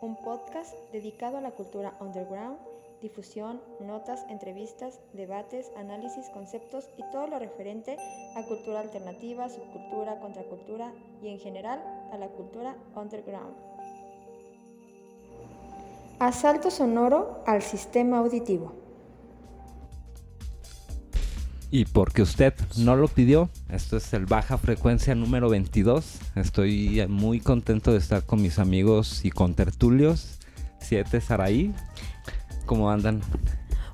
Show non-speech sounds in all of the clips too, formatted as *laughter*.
un podcast dedicado a la cultura underground, difusión, notas, entrevistas, debates, análisis, conceptos y todo lo referente a cultura alternativa, subcultura, contracultura y en general a la cultura underground. Asalto sonoro al sistema auditivo. Y porque usted no lo pidió, esto es el Baja Frecuencia número 22. Estoy muy contento de estar con mis amigos y con tertulios. Siete Saraí. ¿Cómo andan?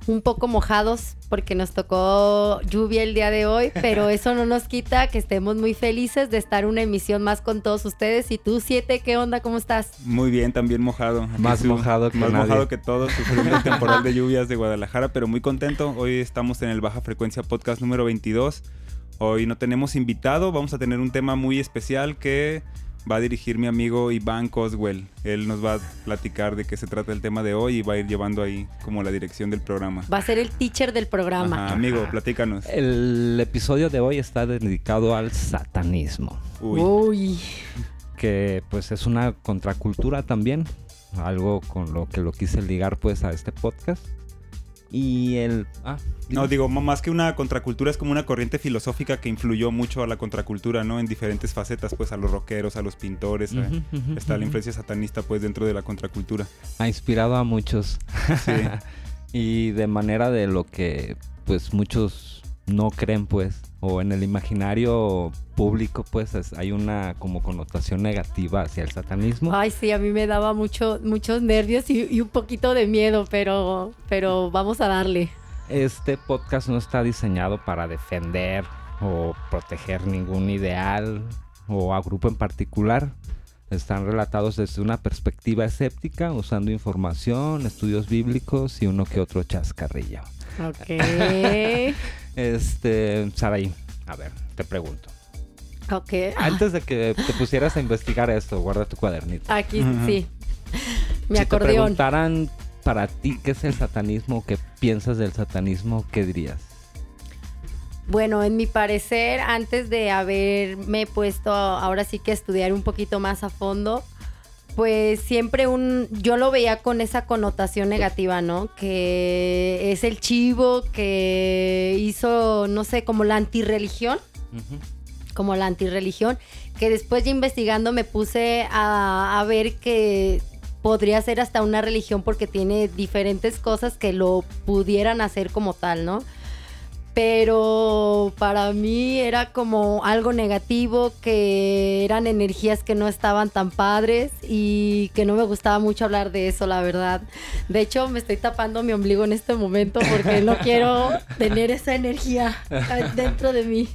Un poco mojados porque nos tocó lluvia el día de hoy, *laughs* pero eso no nos quita que estemos muy felices de estar una emisión más con todos ustedes. Y tú, Siete, ¿qué onda? ¿Cómo estás? Muy bien, también mojado. Más mojado que Más nadie. mojado que todos, sufriendo el *laughs* temporal de lluvias de Guadalajara, pero muy contento. Hoy estamos en el Baja Frecuencia Podcast número 22. Hoy no tenemos invitado, vamos a tener un tema muy especial que va a dirigir mi amigo Iván Coswell. Él nos va a platicar de qué se trata el tema de hoy y va a ir llevando ahí como la dirección del programa. Va a ser el teacher del programa. Ajá, amigo, platícanos. El episodio de hoy está dedicado al satanismo, Uy, Uy. que pues es una contracultura también, algo con lo que lo quise ligar pues a este podcast. Y el... Ah, No, digo, más que una contracultura, es como una corriente filosófica que influyó mucho a la contracultura, ¿no? En diferentes facetas, pues a los rockeros, a los pintores. ujú, Está la influencia satanista, pues, dentro de la contracultura. ha inspirado a muchos. Sí. *laughs* y de manera de lo que pues muchos no creen pues o en el imaginario público pues es- hay una como connotación negativa hacia el satanismo Ay, sí, a mí me daba mucho, muchos nervios y, y un poquito de miedo, pero, pero vamos a darle. este podcast no está diseñado para defender o proteger ningún ideal o a grupo en particular están relatados desde una perspectiva escéptica usando información estudios bíblicos y uno que otro chascarrillo Ok. *laughs* Este, Saraí, a ver, te pregunto. ok. Antes de que *laughs* te pusieras a investigar esto, guarda tu cuadernito. Aquí sí. Mi si te preguntaran para ti qué es el satanismo, qué piensas del satanismo, ¿qué dirías? Bueno, en mi parecer, antes de haberme puesto ahora sí que a estudiar un poquito más a fondo, pues siempre un, yo lo veía con esa connotación negativa, ¿no? Que es el chivo que hizo, no sé, como la antirreligión, como la antirreligión, que después ya investigando me puse a, a ver que podría ser hasta una religión porque tiene diferentes cosas que lo pudieran hacer como tal, ¿no? Pero para mí era como algo negativo, que eran energías que no estaban tan padres y que no me gustaba mucho hablar de eso, la verdad. De hecho, me estoy tapando mi ombligo en este momento porque no *laughs* quiero tener esa energía dentro de mí.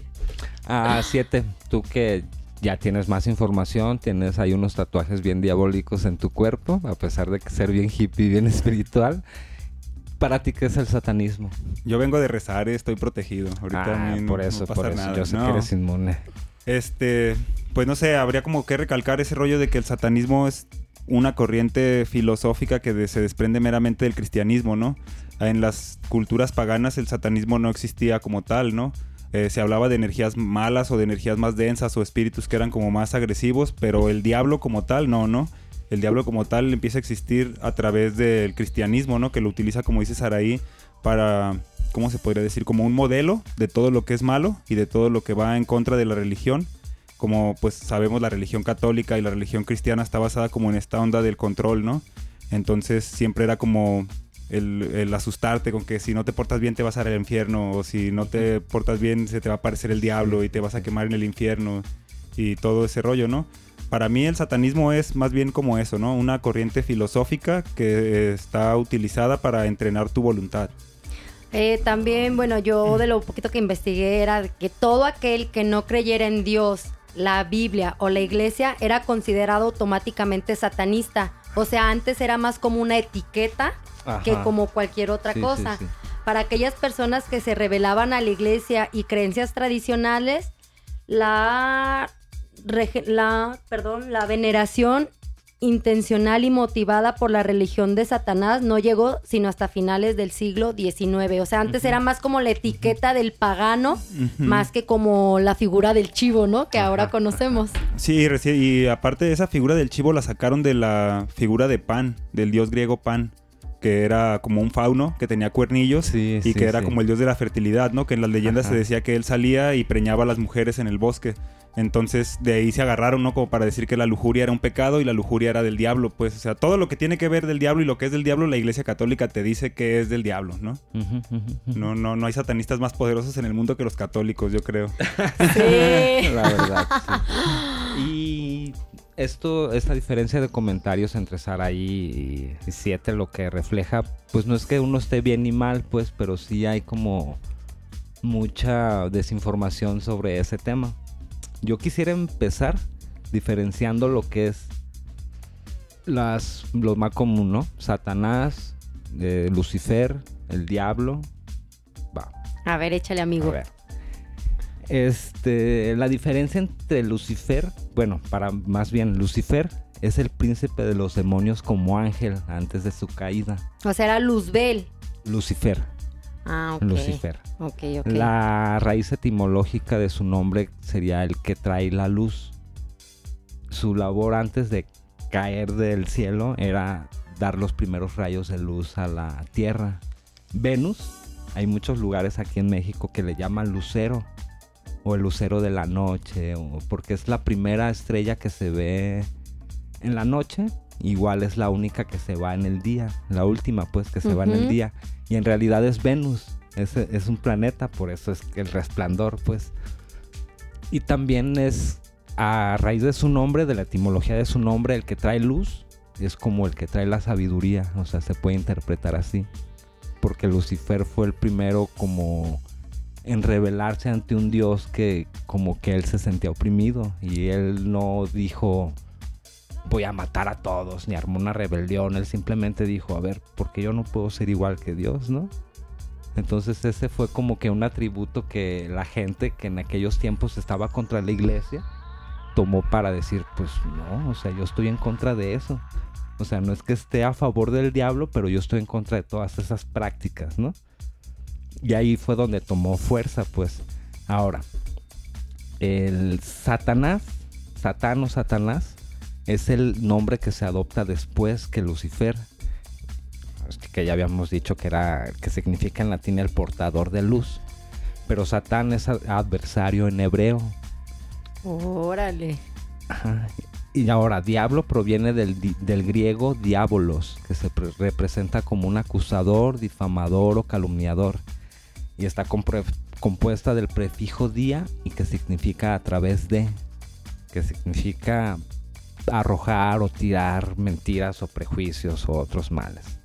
Ah, siete, tú que ya tienes más información, tienes ahí unos tatuajes bien diabólicos en tu cuerpo, a pesar de que ser bien hippie, bien *laughs* espiritual. ¿Para ti qué es el satanismo? Yo vengo de rezar, estoy protegido. Ahorita a Ah, mí por no eso, pasa por eso. nada, Yo sé no. que eres inmune. Este, pues no sé, habría como que recalcar ese rollo de que el satanismo es una corriente filosófica que de- se desprende meramente del cristianismo, ¿no? En las culturas paganas el satanismo no existía como tal, ¿no? Eh, se hablaba de energías malas o de energías más densas o espíritus que eran como más agresivos, pero el diablo como tal, no, ¿no? El diablo como tal empieza a existir a través del cristianismo, ¿no? Que lo utiliza, como dice Saraí, para, ¿cómo se podría decir? Como un modelo de todo lo que es malo y de todo lo que va en contra de la religión. Como pues sabemos la religión católica y la religión cristiana está basada como en esta onda del control, ¿no? Entonces siempre era como el, el asustarte con que si no te portas bien te vas a ir al infierno o si no te portas bien se te va a aparecer el diablo y te vas a quemar en el infierno y todo ese rollo, ¿no? Para mí el satanismo es más bien como eso, ¿no? Una corriente filosófica que está utilizada para entrenar tu voluntad. Eh, también, bueno, yo de lo poquito que investigué era que todo aquel que no creyera en Dios, la Biblia o la iglesia era considerado automáticamente satanista. O sea, antes era más como una etiqueta que Ajá. como cualquier otra Sí, sí, cosa. sí. Para aquellas personas que se rebelaban a la iglesia y creencias tradicionales, la, la, perdón, la veneración intencional y motivada por la religión de Satanás no llegó sino hasta finales del siglo XIX. O sea, antes era más como la etiqueta del pagano, más que como la figura del chivo, ¿no? Que ahora conocemos. Sí, y aparte de esa figura del chivo la sacaron de la figura de Pan, del dios griego Pan, que era como un fauno que tenía cuernillos Sí, y sí, que era sí. como el dios de la fertilidad, ¿no? Que en las leyendas Ajá. se decía que él salía y preñaba a las mujeres en el bosque. Entonces de ahí se agarraron, ¿no? Como para decir que la lujuria era un pecado y la lujuria era del diablo, pues. O sea, todo lo que tiene que ver del diablo y lo que es del diablo, la iglesia católica te dice que es del diablo, ¿no? No, no, no hay satanistas más poderosos en el mundo que los católicos, yo creo. Sí. *laughs* La verdad, sí. Y esto, esta diferencia de comentarios entre Saraí y Siete lo que refleja, pues no es que uno esté bien ni mal, pues, pero sí hay como mucha desinformación sobre ese tema. Yo quisiera empezar diferenciando lo que es las, lo más común, ¿no? Satanás, eh, Lucifer, el diablo. Va, A ver, échale, amigo. a ver. Este, la diferencia entre Lucifer, bueno, para más bien Lucifer es el príncipe de los demonios como ángel antes de su caída. O sea, era Luzbel. Lucifer, Ah. Lucifer. La raíz etimológica de su nombre sería el que trae la luz. Su labor antes de caer del cielo era dar los primeros rayos de luz a la tierra. Venus, hay muchos lugares aquí en México que le llaman lucero o el lucero de la noche, o porque es la primera estrella que se ve en la noche, igual es la única que se va en el día, la última pues que se va en el día, y en realidad es Venus, es, es un planeta, por eso es el resplandor pues. Y también es a raíz de su nombre, de la etimología de su nombre, el que trae luz es como el que trae la sabiduría, o sea, se puede interpretar así. Porque Lucifer fue el primero como en rebelarse ante un dios que como que él se sentía oprimido y él no dijo voy a matar a todos ni armó una rebelión, él simplemente dijo, a ver, porque yo no puedo ser igual que Dios, ¿no? Entonces ese fue como que un atributo que la gente que en aquellos tiempos estaba contra la iglesia tomó para decir, pues no, o sea, yo estoy en contra de eso. O sea, no es que esté a favor del diablo, pero yo estoy en contra de todas esas prácticas, ¿no? Y ahí fue donde tomó fuerza, pues. Ahora, el Satanás, Satán o Satanás, es el nombre que se adopta después que Lucifer, que ya habíamos dicho que era, que significa en latín el portador de luz. Pero Satán es adversario en hebreo. Órale. Ajá. Y ahora, diablo proviene del, del griego diabolos, que se pre- representa como un acusador, difamador o calumniador. Y está compuesta del prefijo día y que significa a través de, que significa arrojar o tirar mentiras o prejuicios o otros males.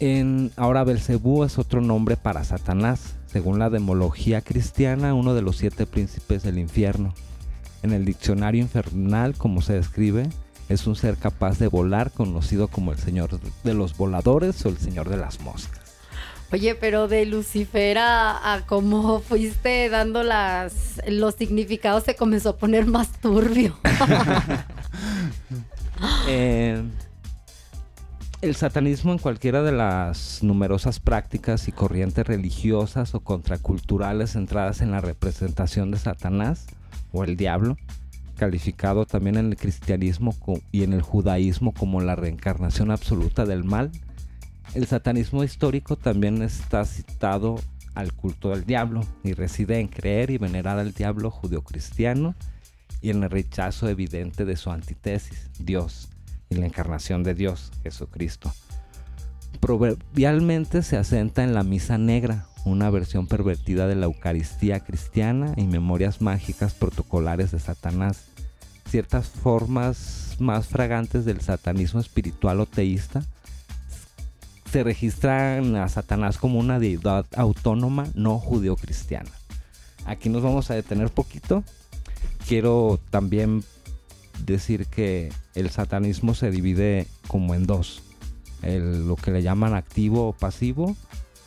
En, ahora Belcebú es otro nombre para Satanás, según la demología cristiana, uno de los siete príncipes del infierno. En el diccionario infernal, como se describe, es un ser capaz de volar, conocido como el señor de los voladores o el señor de las moscas. Oye, pero de Lucifer a, a cómo fuiste dando las, los significados se comenzó a poner más turbio. *laughs* Eh, el satanismo en cualquiera de las numerosas prácticas y corrientes religiosas o contraculturales centradas en la representación de Satanás o el diablo, calificado también en el cristianismo y en el judaísmo como la reencarnación absoluta del mal, el satanismo histórico también está citado al culto del diablo y reside en creer y venerar al diablo judeocristiano y en el rechazo evidente de su antítesis, Dios, y la encarnación de Dios, Jesucristo. Proverbialmente se asenta en la misa negra, una versión pervertida de la Eucaristía cristiana y memorias mágicas protocolares de Satanás. Ciertas formas más fragantes del satanismo espiritual o teísta se registran a Satanás como una deidad autónoma no judeocristiana. Aquí nos vamos a detener poquito quiero también decir que el satanismo se divide como en dos. El, lo que le llaman activo o pasivo,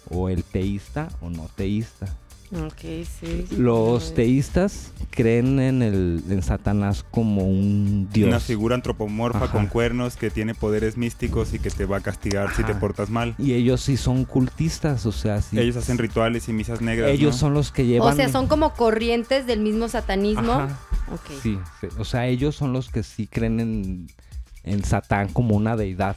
o el teísta o no teísta. Ok, sí. Los teístas creen en, el, en Satanás como un dios. Una figura antropomorfa Ajá. con cuernos que tiene poderes místicos y que te va a castigar si te portas mal. Y ellos sí son cultistas, o sea, sí. Ellos hacen rituales y misas negras. Ellos ¿no? son los que llevan... O sea, son como corrientes del mismo satanismo. Ajá. Ok. Sí, sí, o sea, ellos son los que sí creen en, en Satán como una deidad.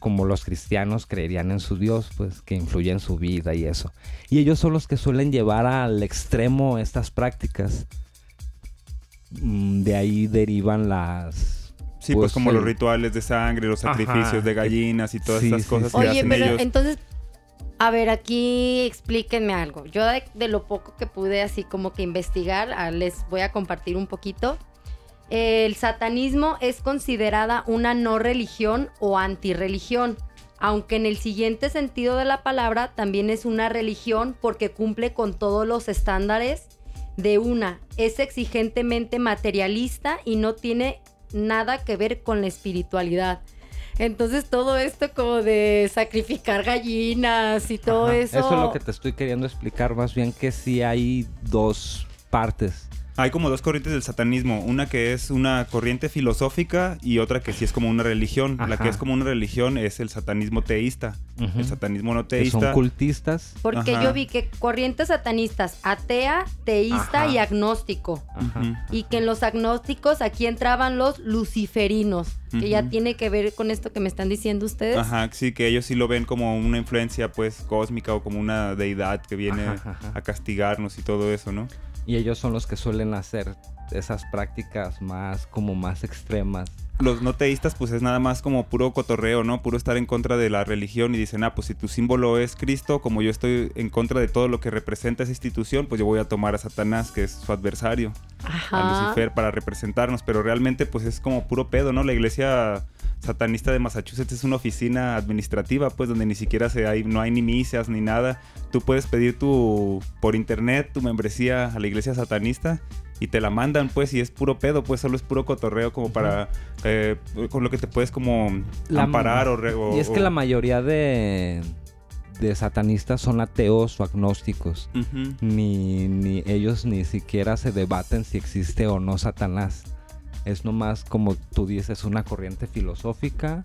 Como los cristianos creerían en su Dios, pues que influye en su vida y eso. Y ellos son los que suelen llevar al extremo estas prácticas. Mm, De ahí derivan las... Sí, pues, pues, como el- los rituales de sangre, los Ajá. sacrificios de gallinas y todas Sí, esas sí, cosas sí. que Oye, hacen pero ellos. entonces, a ver, aquí explíquenme algo. Yo de, de lo poco que pude así como que investigar, ah, les voy a compartir un poquito. El satanismo es considerada una no religión o antirreligión, aunque en el siguiente sentido de la palabra también es una religión porque cumple con todos los estándares de una. Es exigentemente materialista y no tiene nada que ver con la espiritualidad. Entonces todo esto como de sacrificar gallinas y todo Ajá, eso. Eso es lo que te estoy queriendo explicar, más bien que sí hay dos partes. Hay como dos corrientes del satanismo, una que es una corriente filosófica y otra que sí es como una religión. La que es como una religión es el satanismo teísta. El satanismo no Que son teísta. cultistas. Porque Ajá. yo vi que corrientes satanistas, atea, teísta Ajá. y agnóstico. Y que en los agnósticos aquí entraban los luciferinos, que ya tiene que ver con esto que me están diciendo ustedes. Ajá, sí, que ellos sí lo ven como una influencia pues cósmica o como una deidad que viene a castigarnos y todo eso, ¿no? Y ellos son los que suelen hacer esas prácticas más como más extremas. Los no teístas pues es nada más como puro cotorreo, ¿no? Puro estar en contra de la religión y dicen, ah, pues si tu símbolo es Cristo, como yo estoy en contra de todo lo que representa esa institución, pues yo voy a tomar a Satanás, que es su adversario, a. Lucifer para representarnos, pero realmente pues es como puro pedo, ¿no? La iglesia satanista de Massachusetts es una oficina administrativa, pues donde ni siquiera se hay, no hay ni misas ni nada. Tú puedes pedir tu por internet tu membresía a la iglesia satanista y te la mandan, pues, y es puro pedo, pues solo es puro cotorreo como para eh, con lo que te puedes como La- amparar o, re- o- y es que o- la mayoría de, de satanistas son ateos o agnósticos. Ni, ni ellos ni siquiera se debaten si existe o no Satanás. Es nomás como tú dices, una corriente filosófica.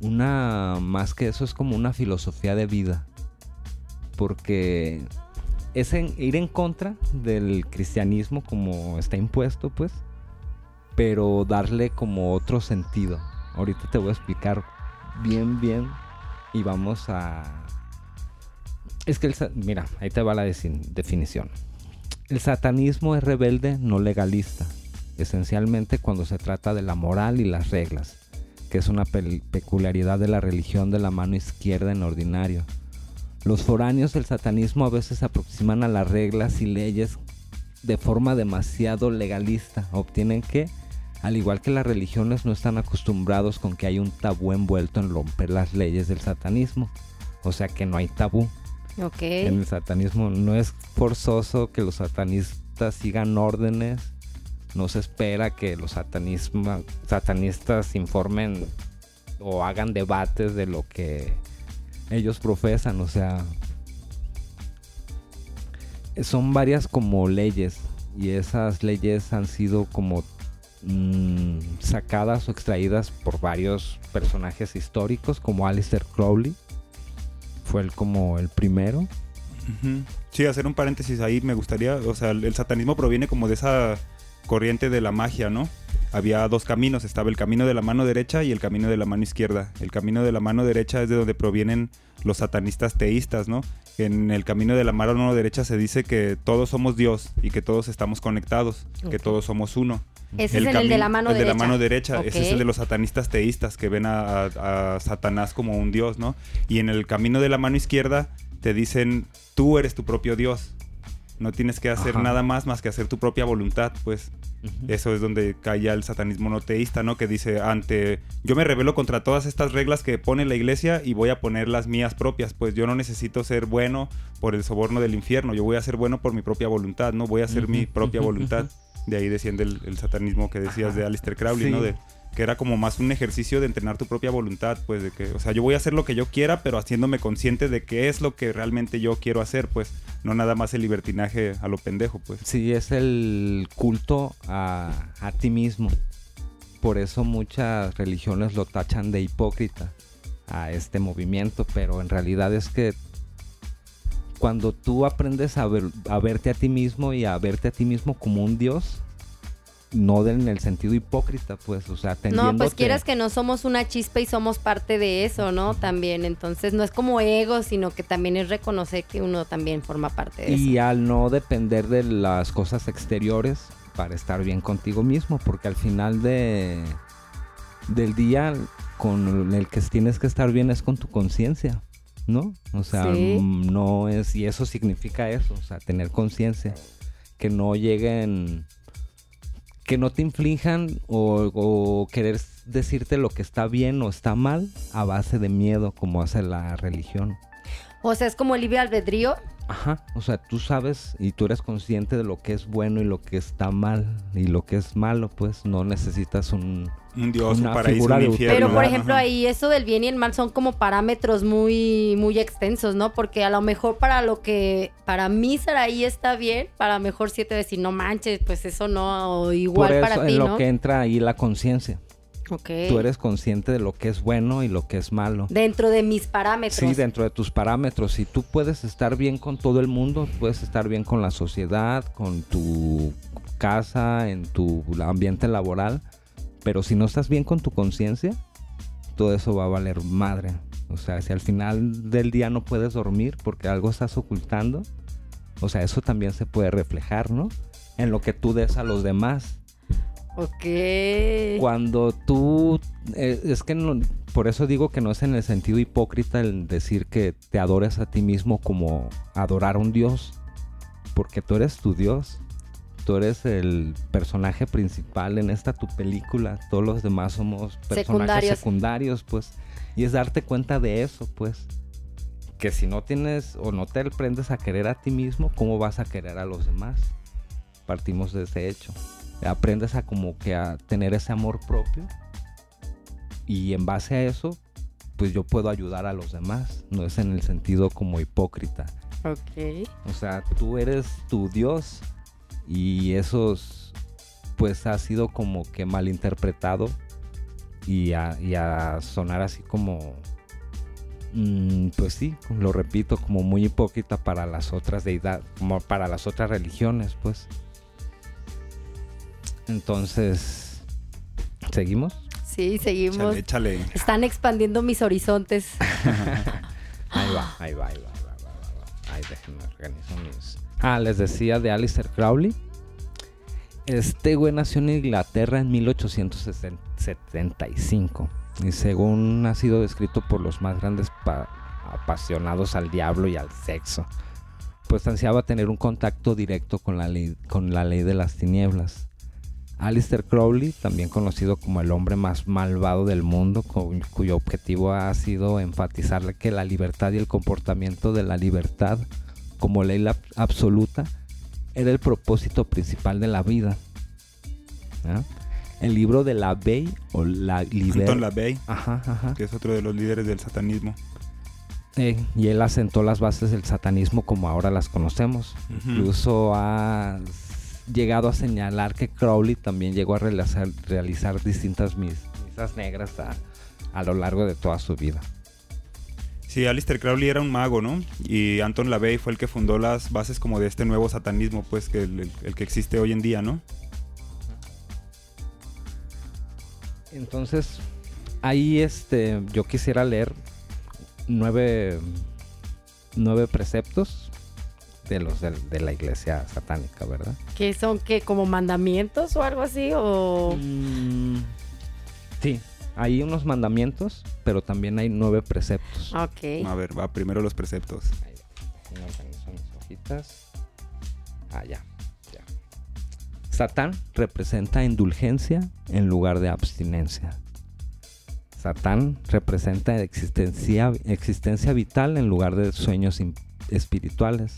Una, más que eso, es como una filosofía de vida. Porque es en- ir en contra del cristianismo como está impuesto, pues. Pero darle como otro sentido. Ahorita te voy a explicar bien, bien. Y vamos a... Es que el... Mira, ahí te va la definición. El satanismo es rebelde, no legalista. Esencialmente cuando se trata de la moral y las reglas, que es una peculiaridad de la religión de la mano izquierda en ordinario. Los foráneos del satanismo a veces se aproximan a las reglas y leyes de forma demasiado legalista. Obtienen que, al igual que las religiones, no están acostumbrados con que hay un tabú envuelto en romper las leyes del satanismo. O sea que no hay tabú. En el satanismo no es forzoso que los satanistas sigan órdenes. No se espera que los satanistas informen o hagan debates de lo que ellos profesan. O sea, son varias como leyes y esas leyes han sido como mm, sacadas o extraídas por varios personajes históricos como Aleister Crowley. Fue el como el primero. Sí, hacer un paréntesis ahí me gustaría, o sea, el satanismo proviene como de esa corriente de la magia, ¿no? Había dos caminos, estaba el camino de la mano derecha y el camino de la mano izquierda. El camino de la mano derecha es de donde provienen los satanistas teístas, ¿no? En el camino de la mano derecha se dice que todos somos Dios y que todos estamos conectados, que todos somos uno. Ese es el de la mano el de la mano derecha. Ese es el de los satanistas teístas que ven a, a- a Satanás como un dios, ¿no? Y en el camino de la mano izquierda te dicen, tú eres tu propio dios. No tienes que hacer Ajá. nada más más que hacer tu propia voluntad, pues. Eso es donde cae ya el satanismo no teísta, ¿no? Que dice, ante, yo me rebelo contra todas estas reglas que pone la iglesia y voy a poner las mías propias, pues yo no necesito ser bueno por el soborno del infierno, yo voy a ser bueno por mi propia voluntad, ¿no? Voy a hacer mi propia voluntad. De ahí desciende el, el satanismo que decías Ajá. de Aleister Crowley, Sí. ¿no? De que era como más un ejercicio de entrenar tu propia voluntad, pues de que, o sea, yo voy a hacer lo que yo quiera, pero haciéndome consciente de qué es lo que realmente yo quiero hacer, pues, no nada más el libertinaje a lo pendejo, pues. Sí, es el culto a, ti mismo. Por eso muchas religiones lo tachan de hipócrita a este movimiento, pero en realidad es que cuando tú aprendes a verte a ti mismo y a verte a ti mismo como un dios, no en el sentido hipócrita, pues, o sea, No, pues quieras que no somos una chispa y somos parte de eso, ¿no? También, entonces no es como ego, sino que también es reconocer que uno también forma parte de eso. Y al no depender de las cosas exteriores para estar bien contigo mismo, porque al final de del día con el que tienes que estar bien es con tu conciencia, ¿no? O sea, Sí. no es y eso significa eso, o sea, tener conciencia, que no lleguen que no te inflijan o, o querer decirte lo que está bien o está mal a base de miedo como hace la religión. O sea, es como el libre albedrío. Ajá, o sea, tú sabes y tú eres consciente de lo que es bueno y lo que está mal y lo que es malo, pues no necesitas un... Un dios, Una un paraíso, figura un infierno. Pero por Ajá. ejemplo ahí eso del bien y el mal son como parámetros muy muy extensos, ¿no? Porque a lo mejor para lo que para mí Saraí está bien, para lo mejor siete decir no manches, pues eso no o igual Por eso para ti, en lo ¿no? que entra ahí la conciencia. Ok. Tú eres consciente de lo que es bueno y lo que es malo. dentro de mis parámetros. Sí, dentro de tus parámetros. Si tú puedes estar bien con todo el mundo, puedes estar bien con la sociedad, con tu casa, en tu ambiente laboral. Pero si no estás bien con tu conciencia, todo eso va a valer madre. O sea, si al final del día no puedes dormir porque algo estás ocultando, o sea, eso también se puede reflejar, ¿no? En lo que tú des a los demás. Ok. Cuando tú, eh, es que no- por eso digo que no es en el sentido hipócrita el decir que te adores a ti mismo como adorar a un dios, porque tú eres tu dios, tú eres el personaje principal en esta tu película, todos los demás somos personajes Secundarios. secundarios, pues, y es darte cuenta de eso, pues, que si no tienes o no te aprendes a querer a ti mismo, ¿cómo vas a querer a los demás? Partimos de ese hecho. Aprendes a como que a tener ese amor propio. Y en base a eso pues yo puedo ayudar a los demás. No es en el sentido como hipócrita. Ok. o sea tú eres tu dios y esos pues ha sido como que malinterpretado y a, y a sonar así como mm, pues sí lo repito como muy hipócrita para las otras deidades como para las otras religiones pues entonces seguimos Sí, seguimos. Échale, échale. Están expandiendo mis horizontes. *laughs* Ahí va, ahí va, ahí va, Ah, les decía de Alistair Crowley. Este güey nació en Inglaterra en 1875. Y según ha sido descrito por los más grandes pa- apasionados al diablo y al sexo. Pues ansiaba tener un contacto directo con la ley de las tinieblas. Alistair Crowley, también conocido como el hombre más malvado del mundo, cu- cuyo objetivo ha sido enfatizar que la libertad y el comportamiento de la libertad como ley absoluta era el propósito principal de la vida. El libro de la Bey o la Liber... Anton LaVey, Ajá, ajá. que es otro de los líderes del satanismo. Eh, y él asentó las bases del satanismo como ahora las conocemos. Incluso ha llegado a señalar que Crowley también llegó a realizar, realizar distintas mis- misas negras a, a lo largo de toda su vida. Sí, Alistair Crowley era un mago, ¿no? Y Anton LaVey fue el que fundó las bases como de este nuevo satanismo, pues, que el, el- el que existe hoy en día, ¿no? Entonces, ahí este, yo quisiera leer nueve, nueve preceptos de los del- de, la iglesia satánica, ¿verdad? ¿Qué son? ¿Qué? ¿Como mandamientos o algo así? ¿O Mm, sí, hay unos mandamientos, pero también hay nueve preceptos. Ok. A ver, va primero los preceptos. Ahí va. No organizo mis hojitas. Ah, ya, ya. Satán representa indulgencia en lugar de abstinencia. Satán representa existencia, existencia vital en lugar de sueños espirituales.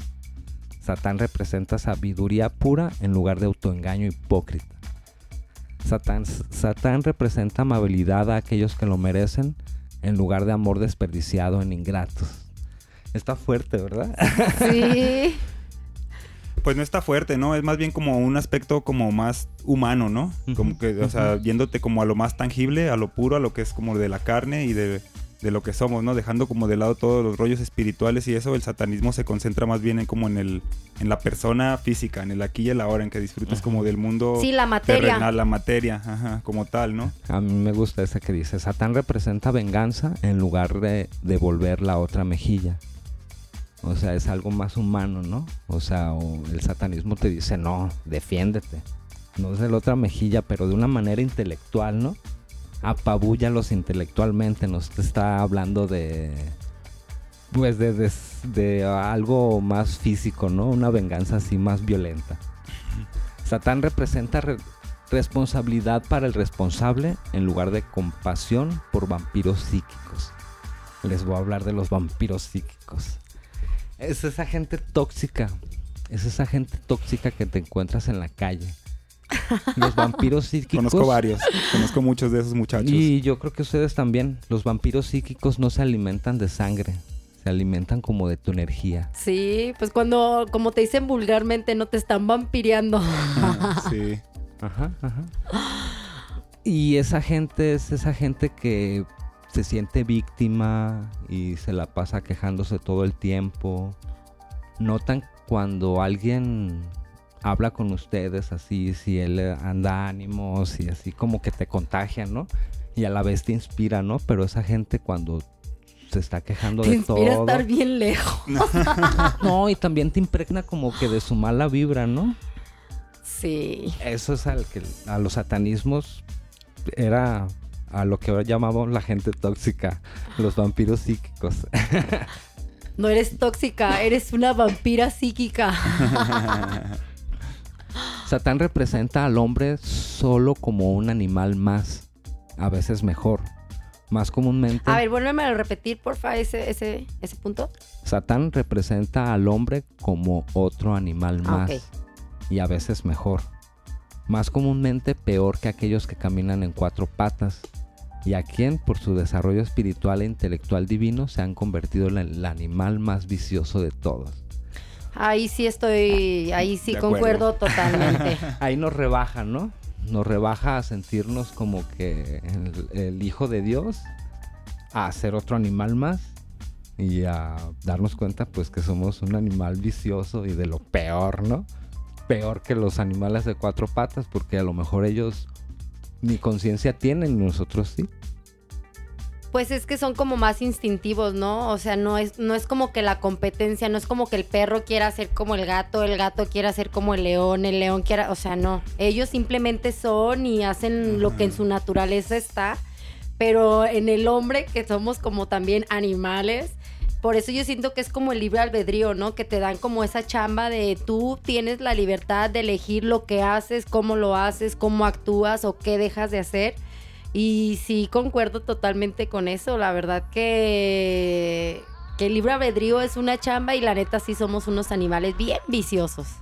Satán representa sabiduría pura en lugar de autoengaño hipócrita. Satán, Satán representa amabilidad a aquellos que lo merecen en lugar de amor desperdiciado en ingratos. Está fuerte, ¿verdad? Sí. *laughs* Pues no está fuerte, ¿no? Es más bien como un aspecto como más humano, ¿no? Como que, o sea, yéndote como a lo más tangible, a lo puro, a lo que es como de la carne y de, de lo que somos, ¿no? Dejando como de lado todos los rollos espirituales y eso, el satanismo se concentra más bien en como en el en la persona física, en el aquí y el ahora, en que disfrutas como del mundo Sí, la materia. terrenal, la materia, ajá, como tal, ¿no? A mí me gusta esa que dice, Satán representa venganza en lugar de devolver la otra mejilla. O sea, es algo más humano, ¿no? O sea, o el satanismo te dice, no, defiéndete. No es de la otra mejilla, pero de una manera intelectual, ¿no? Apabúyalos intelectualmente, nos está hablando de... Pues de, de, de algo más físico, ¿no? Una venganza así más violenta. *laughs* Satán representa re- responsabilidad para el responsable en lugar de compasión por vampiros psíquicos. Les voy a hablar de los vampiros psíquicos. Es esa gente tóxica. Es esa gente tóxica que te encuentras en la calle. Los vampiros psíquicos. Conozco varios, conozco muchos de esos muchachos. Y yo creo que ustedes también. Los vampiros psíquicos no se alimentan de sangre. Se alimentan como de tu energía. Sí, pues cuando, como te dicen vulgarmente, no te están vampireando. Sí. *laughs* Ajá, ajá. Y esa gente es esa gente que se siente víctima y se la pasa quejándose todo el tiempo. Notan cuando alguien habla con ustedes así, si él eh, anda ánimos y así como que te contagian, ¿no? Y a la vez te inspira, ¿no? Pero esa gente cuando se está quejando Te de inspira todo. estar bien lejos. *laughs* *laughs* No, y también te impregna como que de su mala vibra, ¿no? Sí. Eso es al que a los satanismos era a lo que ahora llamamos la gente tóxica, los vampiros psíquicos. No eres tóxica, eres una vampira psíquica. *laughs* Satán representa al hombre solo como un animal más, a veces mejor. Más comúnmente, A ver, vuélveme a repetir, porfa, ese, ese, ese punto. Satán representa al hombre como otro animal Ah, más y a veces mejor. Más comúnmente peor que aquellos que caminan en cuatro patas y a quien por su desarrollo espiritual e intelectual divino se han convertido en el animal más vicioso de todos. Ahí sí estoy, ahí sí De acuerdo. concuerdo totalmente. *laughs* Ahí nos rebaja, ¿no? Nos rebaja a sentirnos como que el, el hijo de Dios, a ser otro animal más y a darnos cuenta pues que somos un animal vicioso y de lo peor, ¿no? Peor que los animales de cuatro patas porque a lo mejor ellos ni conciencia tienen y nosotros sí. Pues es que son como más instintivos, ¿no? O sea, no es, no es como que la competencia, no es como que el perro quiera ser como el gato, el gato quiera ser como el león, el león quiera, o sea, no. Ellos simplemente son y hacen lo que en su naturaleza está, pero en el hombre, que somos como también animales, por eso yo siento que es como el libre albedrío, ¿no? Que te dan como esa chamba de tú tienes la libertad de elegir lo que haces, cómo lo haces, cómo actúas o qué dejas de hacer. Y sí, concuerdo totalmente con eso. La verdad que, que el libre albedrío es una chamba y la neta sí somos unos animales bien viciosos. *laughs*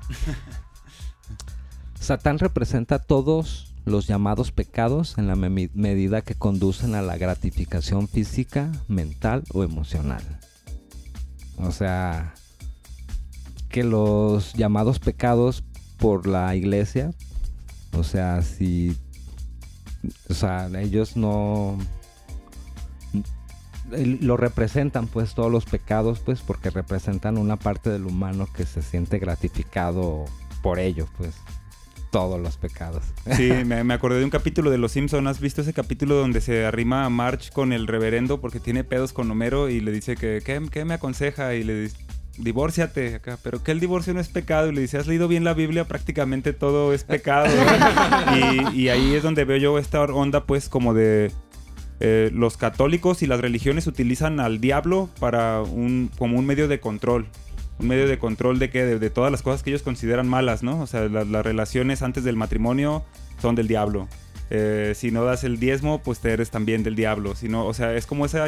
Satán representa todos los llamados pecados en la me- medida que conducen a la gratificación física, mental o emocional. O sea, que los llamados pecados por la iglesia, o sea, si, o sea, ellos no lo representan pues todos los pecados pues porque representan una parte del humano que se siente gratificado por ello pues todos los pecados Sí, *laughs* me, me acordé de un capítulo de Los Simpson. ¿Has visto ese capítulo donde se arrima a March con el reverendo porque tiene pedos con Homero y le dice que ¿qué, qué me aconseja? Y le dice, divórciate acá. Pero que el divorcio no es pecado. Y le dice, ¿has leído bien la Biblia? Prácticamente todo es pecado. *laughs* y, y ahí es donde veo yo esta onda pues como de... eh, los católicos y las religiones utilizan al diablo para un, como un medio de control. Un medio de control de que de, de todas las cosas que ellos consideran malas, ¿no? O sea, la- las relaciones antes del matrimonio son del diablo. Eh, si no das el diezmo, pues te eres también del diablo. Si no, o sea, es como esa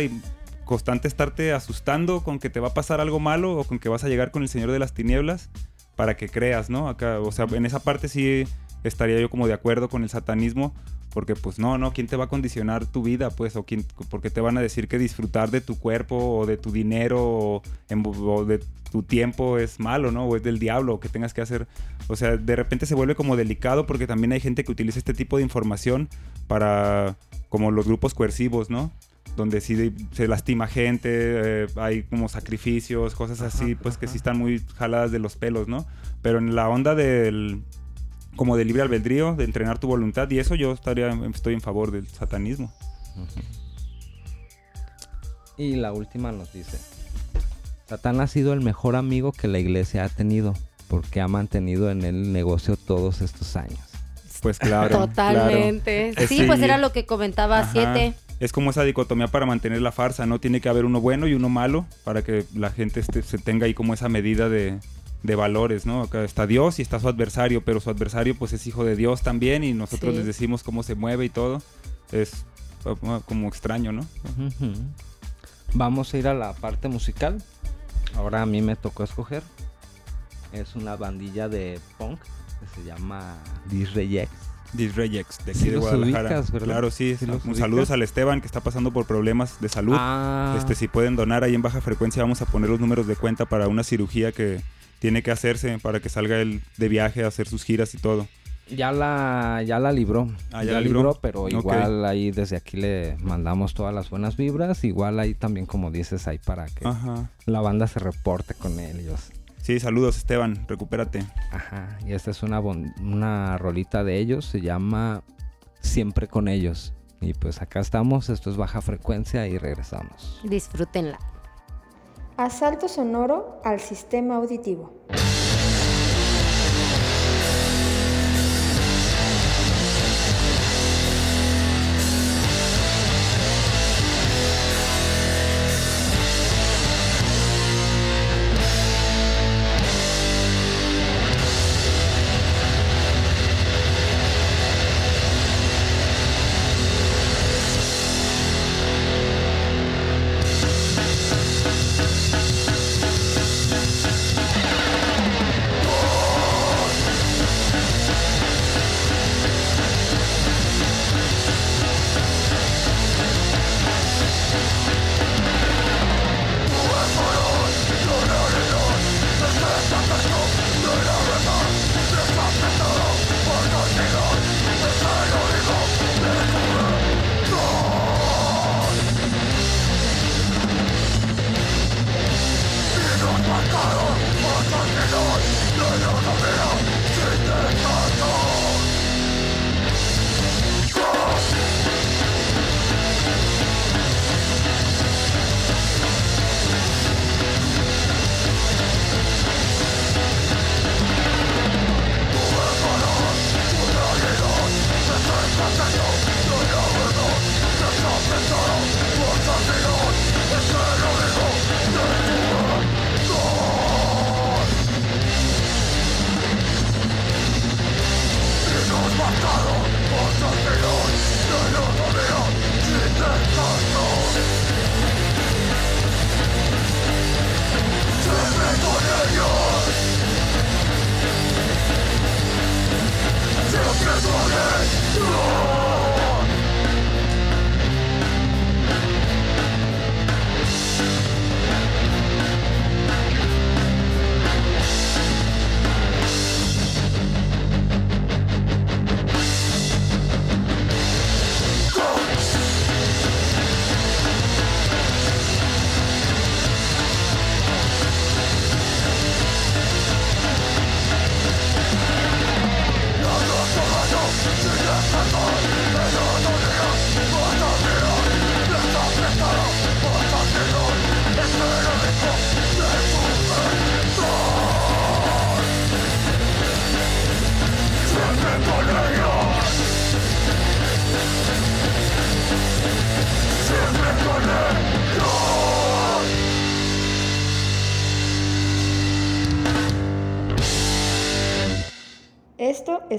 constante estarte asustando con que te va a pasar algo malo o con que vas a llegar con el Señor de las Tinieblas para que creas, ¿no? Acá, o sea, en esa parte sí estaría yo como de acuerdo con el satanismo, porque pues no, no, ¿quién te va a condicionar tu vida? Pues, o quién, porque te van a decir que disfrutar de tu cuerpo o de tu dinero o, en- de tu tiempo es malo, ¿no? O es del diablo, o que tengas que hacer. O sea, de repente se vuelve como delicado porque también hay gente que utiliza este tipo de información para, como los grupos coercivos, ¿no? Donde sí se lastima gente, eh, hay como sacrificios, cosas así, pues que sí están muy jaladas de los pelos, ¿no? Pero en la onda del, como de libre albedrío, de entrenar tu voluntad, y eso yo estaría, estoy en favor del satanismo. Y la última nos dice, Satán ha sido el mejor amigo que la iglesia ha tenido porque ha mantenido en el negocio todos estos años. Pues claro. *laughs* Totalmente. claro. Sí, Sí. pues era lo que comentaba Ajá. siete. Es como esa dicotomía para mantener la farsa, ¿no? Tiene que haber uno bueno y uno malo para que la gente este, se tenga ahí como esa medida de, de valores, ¿no? Acá está Dios y está su adversario, pero su adversario pues es hijo de Dios también y nosotros Sí. les decimos cómo se mueve y todo. Es uh, como extraño, ¿no? Vamos a ir a la parte musical. Ahora a mí me tocó escoger. Es una bandilla de punk que se llama Disreject. Disreyex, de aquí Sí de Guadalajara. Claro, sí. Un saludos al Esteban que está pasando por problemas de salud. Ah, Este, si pueden donar ahí en baja frecuencia, vamos a poner los números de cuenta para una cirugía que tiene que hacerse para que salga él de viaje a hacer sus giras y todo. ya la, ya la libró. Ah, ¿ya la libró? pero igual ahí desde aquí le mandamos todas las buenas vibras. Igual ahí también, como dices, ahí para que Ajá. la banda se reporte con ellos. Sí, saludos Esteban, recupérate. Ajá, y esta es una, una rolita de ellos, se llama Siempre con ellos. Y pues acá estamos, esto es baja frecuencia y regresamos. Disfrútenla. Asalto sonoro al sistema auditivo.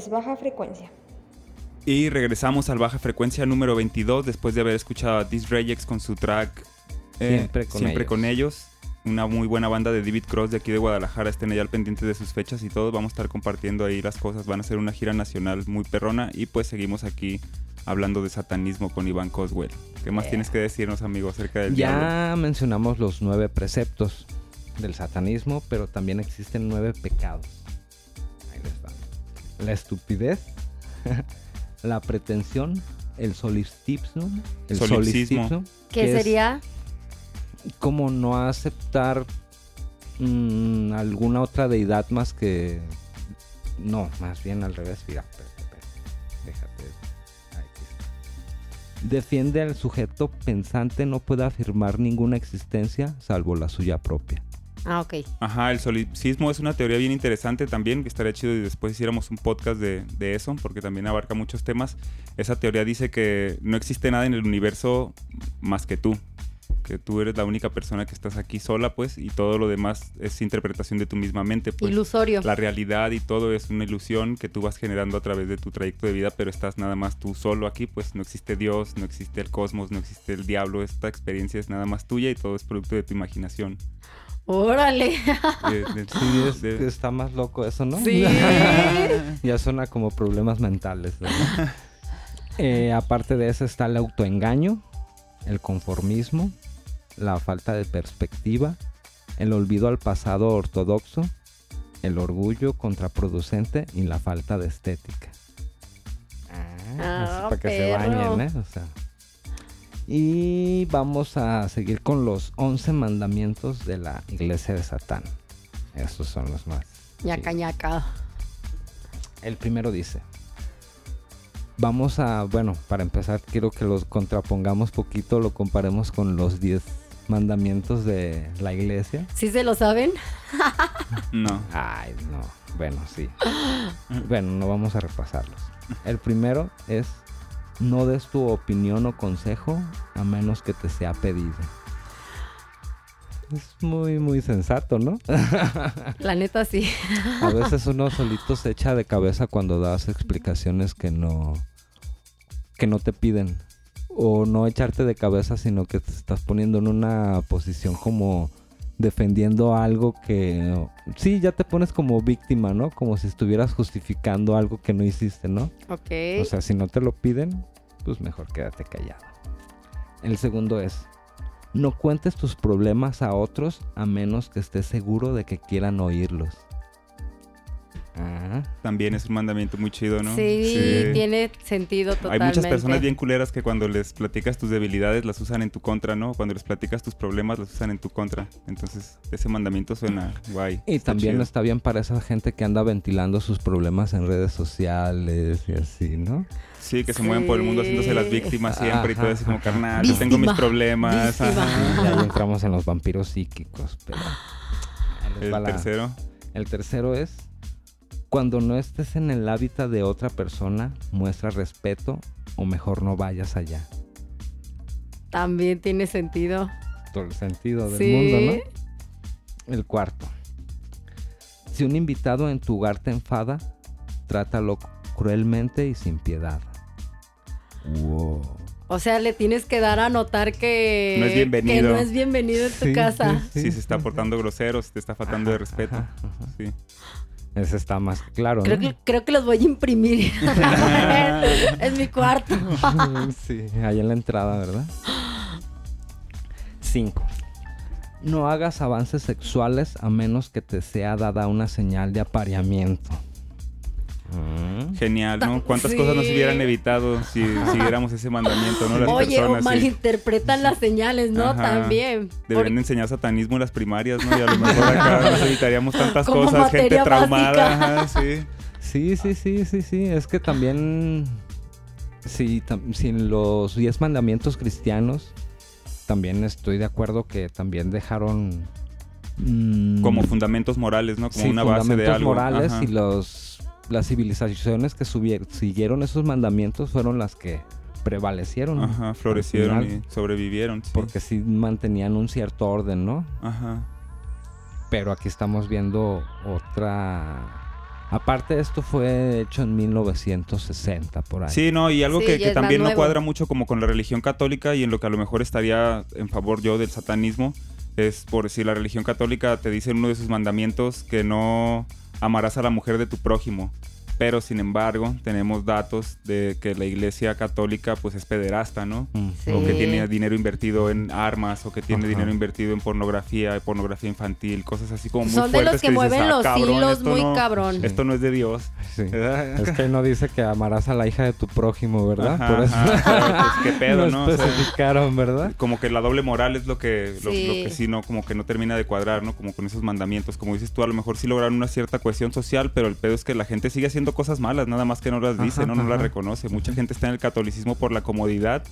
Es baja frecuencia. Y regresamos al baja frecuencia número 22 después de haber escuchado a Disreyex con su track eh, Siempre con Siempre ellos. con ellos. una muy buena banda de David Cross de aquí de Guadalajara. Estén allá al pendiente de sus fechas y todo. Vamos a estar compartiendo ahí las cosas. Van a ser una gira nacional muy perrona. Y pues seguimos aquí hablando de satanismo con Iván Coswell. ¿Qué más tienes que decirnos, amigo, acerca del Ya diablo? mencionamos los nueve preceptos del satanismo, pero también existen nueve pecados. La estupidez, *laughs* la pretensión, el solipsismo, el Solipsismo. solipsismo, ¿Qué que sería? como no aceptar mm, alguna otra deidad más que no, más bien al revés, mira, déjate. Ahí está. Defiende al sujeto pensante no puede afirmar ninguna existencia salvo la suya propia. Ah, ok. Ajá, el solipsismo es una teoría bien interesante también, que estaría chido y después hiciéramos un podcast de, de eso, porque también abarca muchos temas. Esa teoría dice que no existe nada en el universo más que tú, que tú eres la única persona que estás aquí sola, pues, y todo lo demás es interpretación de tu misma mente, pues. Ilusorio. La realidad y todo es una ilusión que tú vas generando a través de tu trayecto de vida, pero estás nada más tú solo aquí, pues no existe Dios, no existe el cosmos, no existe el diablo, esta experiencia es nada más tuya y todo es producto de tu imaginación. Órale. *laughs* Sí, es está más loco eso, ¿no? Sí. *laughs* ya suena como problemas mentales. ¿verdad? *laughs* Eh, aparte de eso está el autoengaño, el conformismo, la falta de perspectiva, el olvido al pasado ortodoxo, el orgullo contraproducente y la falta de estética. Ah, así para que se bañen, ¿eh? O sea. Y vamos a seguir con los 11 mandamientos de la iglesia de Satán. Esos son los más. ñaca, chidos. ñaca. El primero dice. Vamos a, bueno, para empezar quiero que los contrapongamos poquito, lo comparemos con los 10 mandamientos de la iglesia. ¿Sí se lo saben? No. Ay, no. Bueno, sí. Bueno, no vamos a repasarlos. El primero es no des tu opinión o consejo a menos que te sea pedido. Es muy, muy sensato, ¿no? *laughs* La neta sí. A veces uno solito se echa de cabeza cuando das explicaciones que no que no te piden o no echarte de cabeza, sino que te estás poniendo en una posición como defendiendo algo que sí, ya te pones como víctima, ¿no? Como si estuvieras justificando algo que no hiciste, ¿no? Ok. O sea, si no te lo piden, pues mejor quédate callado. El segundo es, no cuentes tus problemas a otros a menos que estés seguro de que quieran oírlos. Ah, También es un mandamiento muy chido, ¿no? sí, tiene sentido Hay totalmente. muchas personas bien culeras que cuando les platicas tus debilidades las usan en tu contra, ¿no? Cuando les platicas tus problemas las usan en tu contra. Entonces, ese mandamiento suena guay. y está también chido. está bien para esa gente que anda ventilando sus problemas en redes sociales y así, ¿no? Sí, que se mueven por el mundo haciéndose las Sí. víctimas siempre y todo Ajá, así como ajá. carnal. Yo tengo mis problemas. víctima. ajá". Y ahí entramos en los vampiros psíquicos, pero... El la- tercero. El tercero es, cuando no estés en el hábitat de otra persona, muestra respeto o mejor no vayas allá. También tiene sentido. Todo el sentido del Sí. mundo, ¿no? El cuarto. Si un invitado en tu hogar te enfada, trátalo cruelmente y sin piedad. Wow. O sea, le tienes que dar a notar que No es bienvenido. que no es bienvenido en tu Sí, casa. sí, Si se está portando grosero, si te está faltando de respeto. ajá, ajá. Sí. Ese está más claro, Creo ¿no? que, creo que los voy a imprimir *laughs* en mi cuarto. *laughs* sí, ahí en la entrada, ¿verdad? 5. No hagas avances sexuales a menos que te sea dada una señal de apareamiento. Mm. Genial, ¿no? ¿Cuántas Sí. cosas nos hubieran evitado si siguiéramos ese mandamiento, no? Las Oye, o personas, sí. malinterpretan las señales, ¿no? Ajá. También. Deberían enseñar satanismo en las primarias, ¿no? Y a lo mejor acá *laughs* nos evitaríamos tantas Como cosas, gente traumada, ajá, sí. Sí, sí, sí, sí, sí. Es que también. Sí, tam- sin los 10 mandamientos cristianos, también estoy de acuerdo que también dejaron. mm, Como fundamentos morales, ¿no? Como sí, una base de fundamentos algo. morales ajá. y los las civilizaciones que subier- siguieron esos mandamientos fueron las que prevalecieron. Ajá, florecieron final, y sobrevivieron, sí. Porque sí mantenían un cierto orden, ¿no? Ajá. Pero aquí estamos viendo otra... Aparte, esto fue hecho en 1960, por ahí. Sí, no, y algo Sí, que, que también no cuadra mucho como con la religión católica y en lo que a lo mejor estaría en favor yo del satanismo, Es por si la religión católica te dice en uno de sus mandamientos que no amarás a la mujer de tu prójimo pero sin embargo tenemos datos de que la iglesia católica pues es pederasta, ¿no? Mm. Sí. O que tiene dinero invertido en armas, o que tiene Ajá. dinero invertido en pornografía, pornografía infantil, cosas así como muy Son de fuertes los que dices, mueven "Ah, los cabrón, hilos esto muy no- cabrón". Esto no es de Dios. Sí. *laughs* Es que no dice que amarás a la hija de tu prójimo, ¿verdad? Ajá, Por eso ajá, pues, *laughs* qué pedo, no ¿no? O sea, especificaron, ¿verdad? como que la doble moral es lo que, lo, Sí. lo que sí, ¿no? Como que no termina de cuadrar, ¿no? Como con esos mandamientos. Como dices tú, a lo mejor sí lograron una cierta cohesión social, pero el pedo es que la gente sigue haciendo cosas malas, nada más que no las dice, Ajá, ¿no? No las ajá. reconoce. Mucha gente está en el catolicismo por la comodidad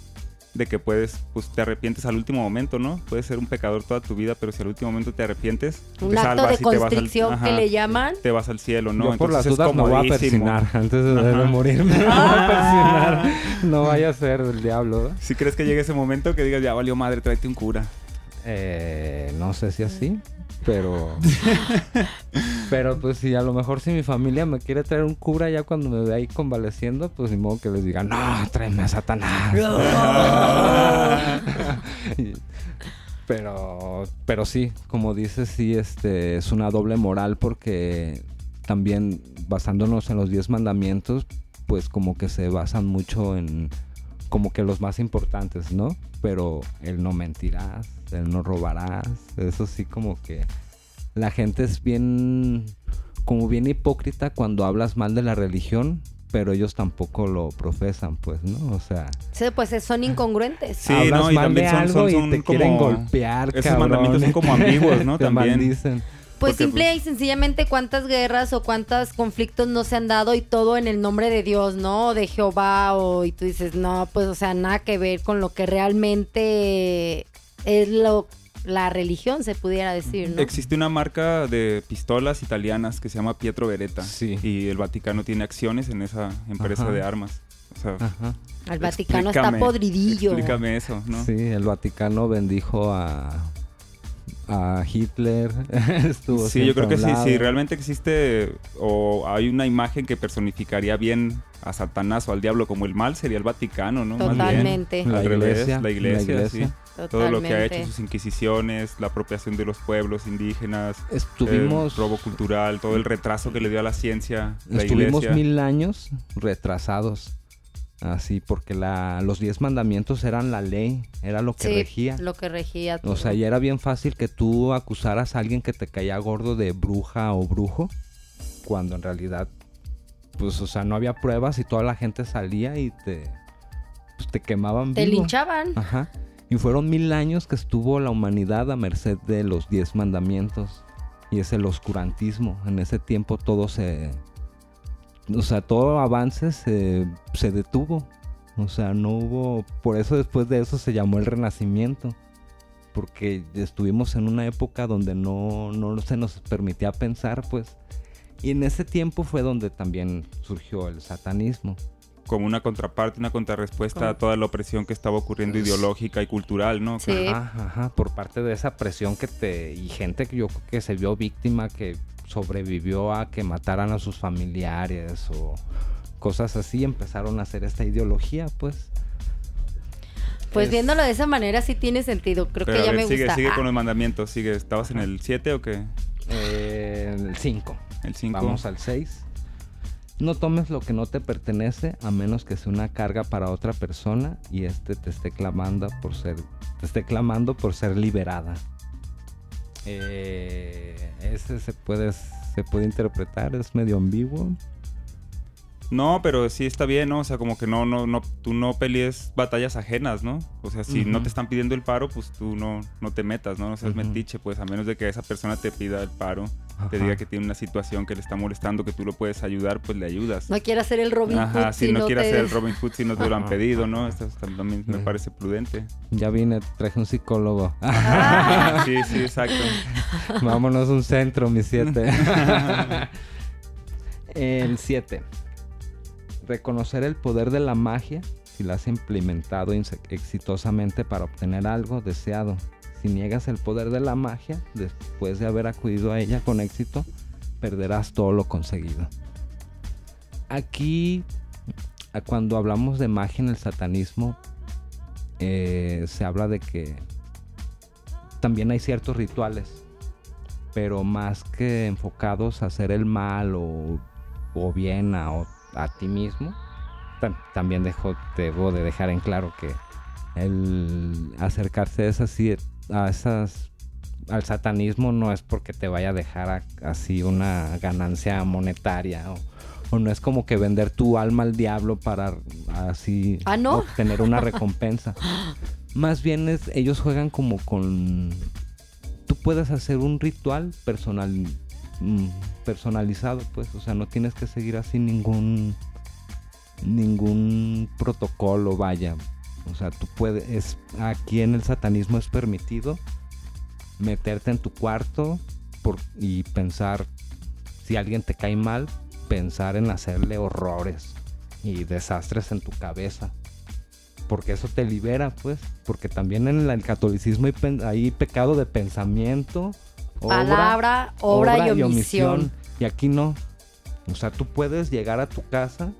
de que puedes, pues te arrepientes al último momento, ¿no? Puedes ser un pecador toda tu vida, pero si al último momento te arrepientes, Un te acto salvas de y te vas al- constricción que ajá, le llaman. Te vas al cielo, ¿no? Yo por las Entonces es dudas me voy a persinar antes de, de Ajá. morirme. *laughs* Me voy a persinar. No vaya a ser el diablo, ¿verdad? Si crees que llegue ese momento que digas, ya valió madre, tráete un cura. Eh, no sé si así, pero... *laughs* pero pues si a lo mejor si mi familia me quiere traer un cura ya cuando me ve ahí convaleciendo, pues ni modo que les diga, no, tráeme a Satanás. *laughs* Pero, pero sí, como dices, sí, este, es una doble moral porque también basándonos en los diez mandamientos, pues como que se basan mucho en como que los más importantes, ¿no? Pero el no mentirás, el no robarás, eso sí como que la gente es bien, como bien hipócrita cuando hablas mal de la religión, pero ellos tampoco lo profesan, pues, ¿no? O sea, Sí, pues son incongruentes. Sí, hablas no, y mal también de son- algo son- y te como- quieren golpear, esos cabrón. mandamientos son como ambiguos, ¿no? *laughs* También. maldicen. Pues Porque, simple pues- y sencillamente cuántas guerras o cuántos conflictos no se han dado y todo en el nombre de Dios, ¿no? De Jehová o y tú dices, no, pues o sea, nada que ver con lo que realmente es lo la religión se pudiera decir, ¿no? Existe una marca de pistolas italianas que se llama Pietro Beretta. Sí. Y el Vaticano tiene acciones en esa empresa Ajá. de armas. O sea, Ajá. El Vaticano está podridillo. Explícame eso, ¿no? Sí, el Vaticano bendijo a, a Hitler. *laughs* Estuvo Sí, yo creo que sí, si realmente existe o hay una imagen que personificaría bien a Satanás o al diablo como el mal, sería el Vaticano, ¿no? Más bien. Totalmente. La Al revés, iglesia, la iglesia, la sí. Todo lo que ha hecho, sus inquisiciones, la apropiación de los pueblos indígenas, Estuvimos, el robo cultural, todo el retraso que le dio a la ciencia, la estuvimos iglesia. mil años retrasados. Así, porque la, los diez mandamientos eran la ley, era lo que Sí, regía. lo que regía todo. O sea, y era bien fácil que tú acusaras a alguien que te caía gordo de bruja o brujo, cuando en realidad, pues, o sea, no había pruebas y toda la gente salía y te, pues, te quemaban Te vivo. linchaban. Ajá. Y fueron mil años que estuvo la humanidad a merced de los diez mandamientos. Y es el oscurantismo. En ese tiempo todo se... O sea, todo avance se, se detuvo. O sea, no hubo... Por eso después de eso se llamó el renacimiento. Porque estuvimos en una época donde no, no se nos permitía pensar, pues. Y en ese tiempo fue donde también surgió el satanismo. como una contraparte, una contrarrespuesta a toda la opresión que estaba ocurriendo ideológica y cultural, ¿no? Sí. Ajá, ajá, por parte de esa presión que te... Y gente que yo creo que se vio víctima, que sobrevivió a que mataran a sus familiares o cosas así, empezaron a hacer esta ideología, pues. Pues Es- viéndolo de esa manera sí tiene sentido. Creo Pero que ya ver, me sigue, gusta. sigue Ah, con los mandamientos, sigue. ¿Estabas en el 7 o qué? Eh, el 5. El 5. Vamos al 6. No tomes lo que no te pertenece a menos que sea una carga para otra persona y este te esté clamando por ser, te esté clamando por ser liberada. Eh, ese se puede, se puede interpretar, es medio ambiguo. No, pero sí está bien, ¿no? O sea, como que no, no, no, tú no pelees batallas ajenas, ¿no? O sea, si no te están pidiendo el paro, pues tú no, no te metas, ¿no? No seas Ujú. metiche, pues a menos de que esa persona te pida el paro, te Ajá. diga que tiene una situación que le está molestando, que tú lo puedes ayudar, pues le ayudas. No quiere hacer el Robin Ajá, Hood si no, quiere te- hacer el *laughs* Robin Hood si no te lo han Ajá. pedido, ¿no? Esto también me parece prudente. Ya vine, traje un psicólogo. *laughs* Sí, sí, exacto. Vámonos a un centro, mi 7. *laughs* el 7. Reconocer el poder de la magia si la has implementado exitosamente para obtener algo deseado. Si niegas el poder de la magia después de haber acudido a ella con éxito, perderás todo lo conseguido. Aquí, cuando hablamos de magia en el satanismo, eh, se habla de que también hay ciertos rituales, pero más que enfocados a hacer el mal o, o bien a, o- a ti mismo, tam- también dejo, debo de dejar en claro que el acercarse a esas, sí- a esas al satanismo no es porque te vaya a dejar a- así una ganancia monetaria o, o no es como que vender tu alma al diablo para así ¿Ah, no? obtener una *laughs* recompensa. Más bien es, ellos juegan como con... Tú puedes hacer un ritual personal, personalizado, pues, o sea, no tienes que seguir así ningún ningún protocolo, vaya. O sea, tú puedes, es, aquí en el satanismo es permitido meterte en tu cuarto y pensar, si alguien te cae mal, pensar en hacerle horrores y desastres en tu cabeza. Porque eso te libera, pues. Porque también en el, catolicismo hay, pecado de pensamiento, Palabra, obra, y omisión. Y aquí no. O sea, tú puedes llegar a tu casa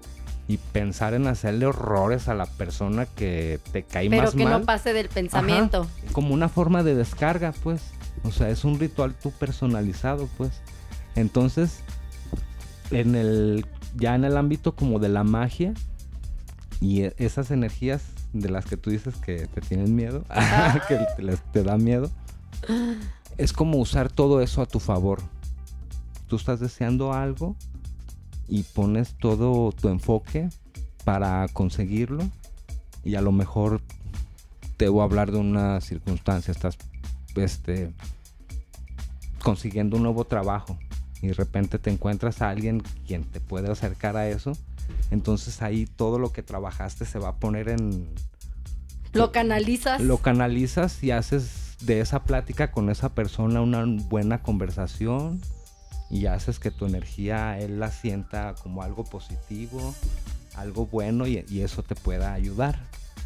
y pensar en hacerle horrores a la persona que te cae Pero más que mal no pase del pensamiento. como una forma de descarga, pues. O sea, es un ritual tú personalizado, pues. Entonces, en el ya en el ámbito como de la magia y e- esas energías de las que tú dices que te tienen miedo, *laughs* que te, les- te da miedo, es como usar todo eso a tu favor. Tú estás deseando algo y pones todo tu enfoque para conseguirlo y a lo mejor te voy a hablar de una circunstancia, estás este consiguiendo un nuevo trabajo y de repente te encuentras a alguien quien te puede acercar a eso, entonces ahí todo lo que trabajaste se va a poner en Lo canalizas. lo canalizas y haces de esa plática con esa persona una buena conversación y haces que tu energía él la sienta como algo positivo, algo bueno y, y eso te pueda ayudar.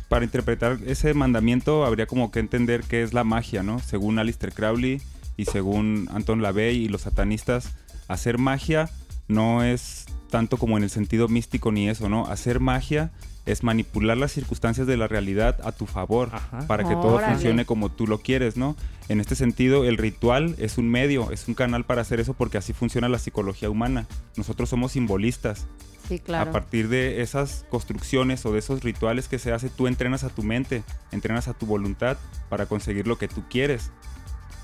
Para interpretar ese mandamiento habría como que entender qué es la magia, ¿no? Según Aleister Crowley y según Anton LaVey y los satanistas, hacer magia no es tanto como en el sentido místico ni eso, ¿no? Hacer magia es manipular las circunstancias de la realidad a tu favor Ajá. para que todo funcione como tú lo quieres, ¿no? En este sentido, el ritual es un medio, es un canal para hacer eso porque así funciona la psicología humana. Nosotros somos simbolistas. Sí, claro. A partir de esas construcciones o de esos rituales que se hace, tú entrenas a tu mente, entrenas a tu voluntad para conseguir lo que tú quieres.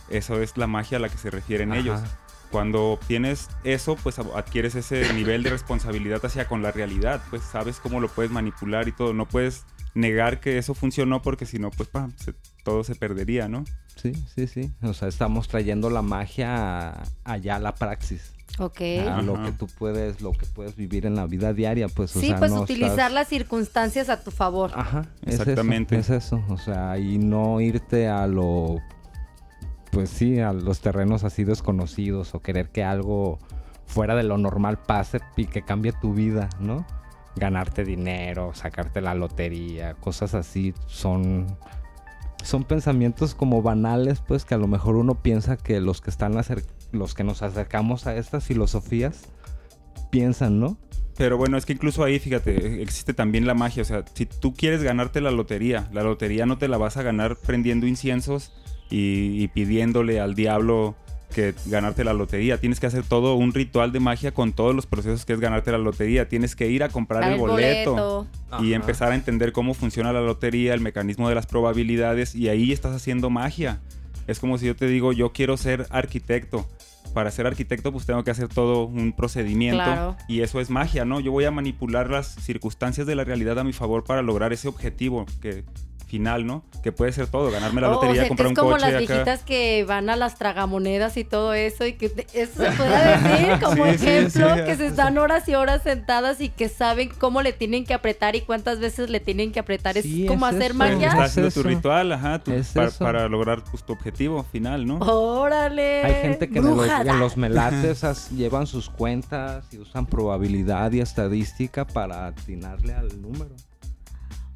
Eso es la magia a la que se refieren Ajá. ellos. Cuando obtienes eso, pues adquieres ese nivel de responsabilidad hacia con la realidad, pues sabes cómo lo puedes manipular y todo. No puedes negar que eso funcionó porque si no, pues pam, se- todo se perdería, ¿no? Sí, sí, sí. O sea, estamos trayendo la magia allá a la praxis. Ok. A lo que tú puedes, lo que puedes vivir en la vida diaria, pues. o sí, sea, pues no utilizar estás- las circunstancias a tu favor. Ajá, es eso, Exactamente. Es eso, o sea, y no irte a lo, pues sí, a los terrenos así desconocidos o querer que algo fuera de lo normal pase y que cambie tu vida, ¿no? Ganarte dinero, sacarte la lotería, cosas así son son pensamientos como banales, pues que a lo mejor uno piensa que los que están los que nos acercamos a estas filosofías piensan, ¿no? Pero bueno, es que incluso ahí, fíjate, existe también la magia. O sea, si tú quieres ganarte la lotería, la lotería no te la vas a ganar prendiendo inciensos y, y pidiéndole al diablo que ganarte la lotería. Tienes que hacer todo un ritual de magia con todos los procesos que es ganarte la lotería. Tienes que ir a comprar el boleto. y Ajá. empezar a entender cómo funciona la lotería, el mecanismo de las probabilidades y ahí estás haciendo magia. Es como si yo te digo, yo quiero ser arquitecto. Para ser arquitecto pues tengo que hacer todo un procedimiento Claro. y eso es magia, ¿no? Yo voy a manipular las circunstancias de la realidad a mi favor para lograr ese objetivo que final, ¿no? Que puede ser todo, ganarme la Oh, lotería, o sea, comprar es un como coche las acá. viejitas que van a las tragamonedas y todo eso y que eso se puede decir *laughs* como Sí, sí, ejemplo sí. que se están horas y horas sentadas y que saben cómo le tienen que apretar y cuántas veces le tienen que apretar. Sí, es como es hacer eso. Magia. estás Es haciendo tu eso. ritual, ajá, tu- Es para, lograr pues, tu objetivo final, ¿no? Órale. Hay gente que en los, brujada. en los melates as- llevan sus cuentas y usan probabilidad y estadística para atinarle al número.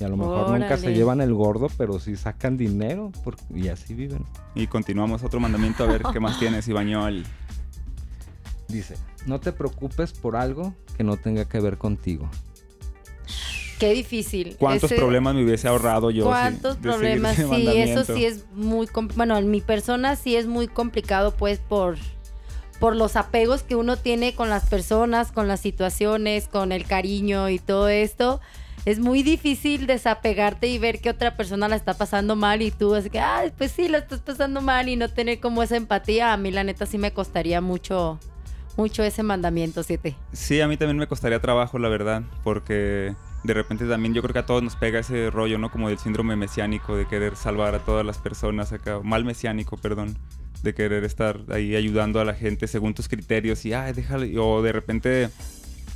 Y a lo mejor nunca se llevan el gordo, pero sí sacan dinero por- y así viven. Y continuamos otro mandamiento a ver *laughs* qué más tienes, Ibañol. Dice, no te preocupes por algo que no tenga que ver contigo. Qué difícil. ¿Cuántos Ese- problemas me hubiese ahorrado yo? ¿Cuántos problemas? Sí, eso sí es muy... Bueno, en mi persona sí es muy complicado, pues, por, por los apegos que uno tiene con las personas, con las situaciones, con el cariño y todo esto. Es muy difícil desapegarte y ver que otra persona la está pasando mal y tú así que, ay, pues sí, la estás pasando mal y no tener como esa empatía. A mí la neta sí me costaría mucho, mucho ese mandamiento 7. Sí, a mí también me costaría trabajo, la verdad, porque de repente también yo creo que a todos nos pega ese rollo, ¿no? Como del síndrome mesiánico, de querer salvar a todas las personas acá, mal mesiánico, perdón, de querer estar ahí ayudando a la gente según tus criterios y, ay, déjale, o de repente,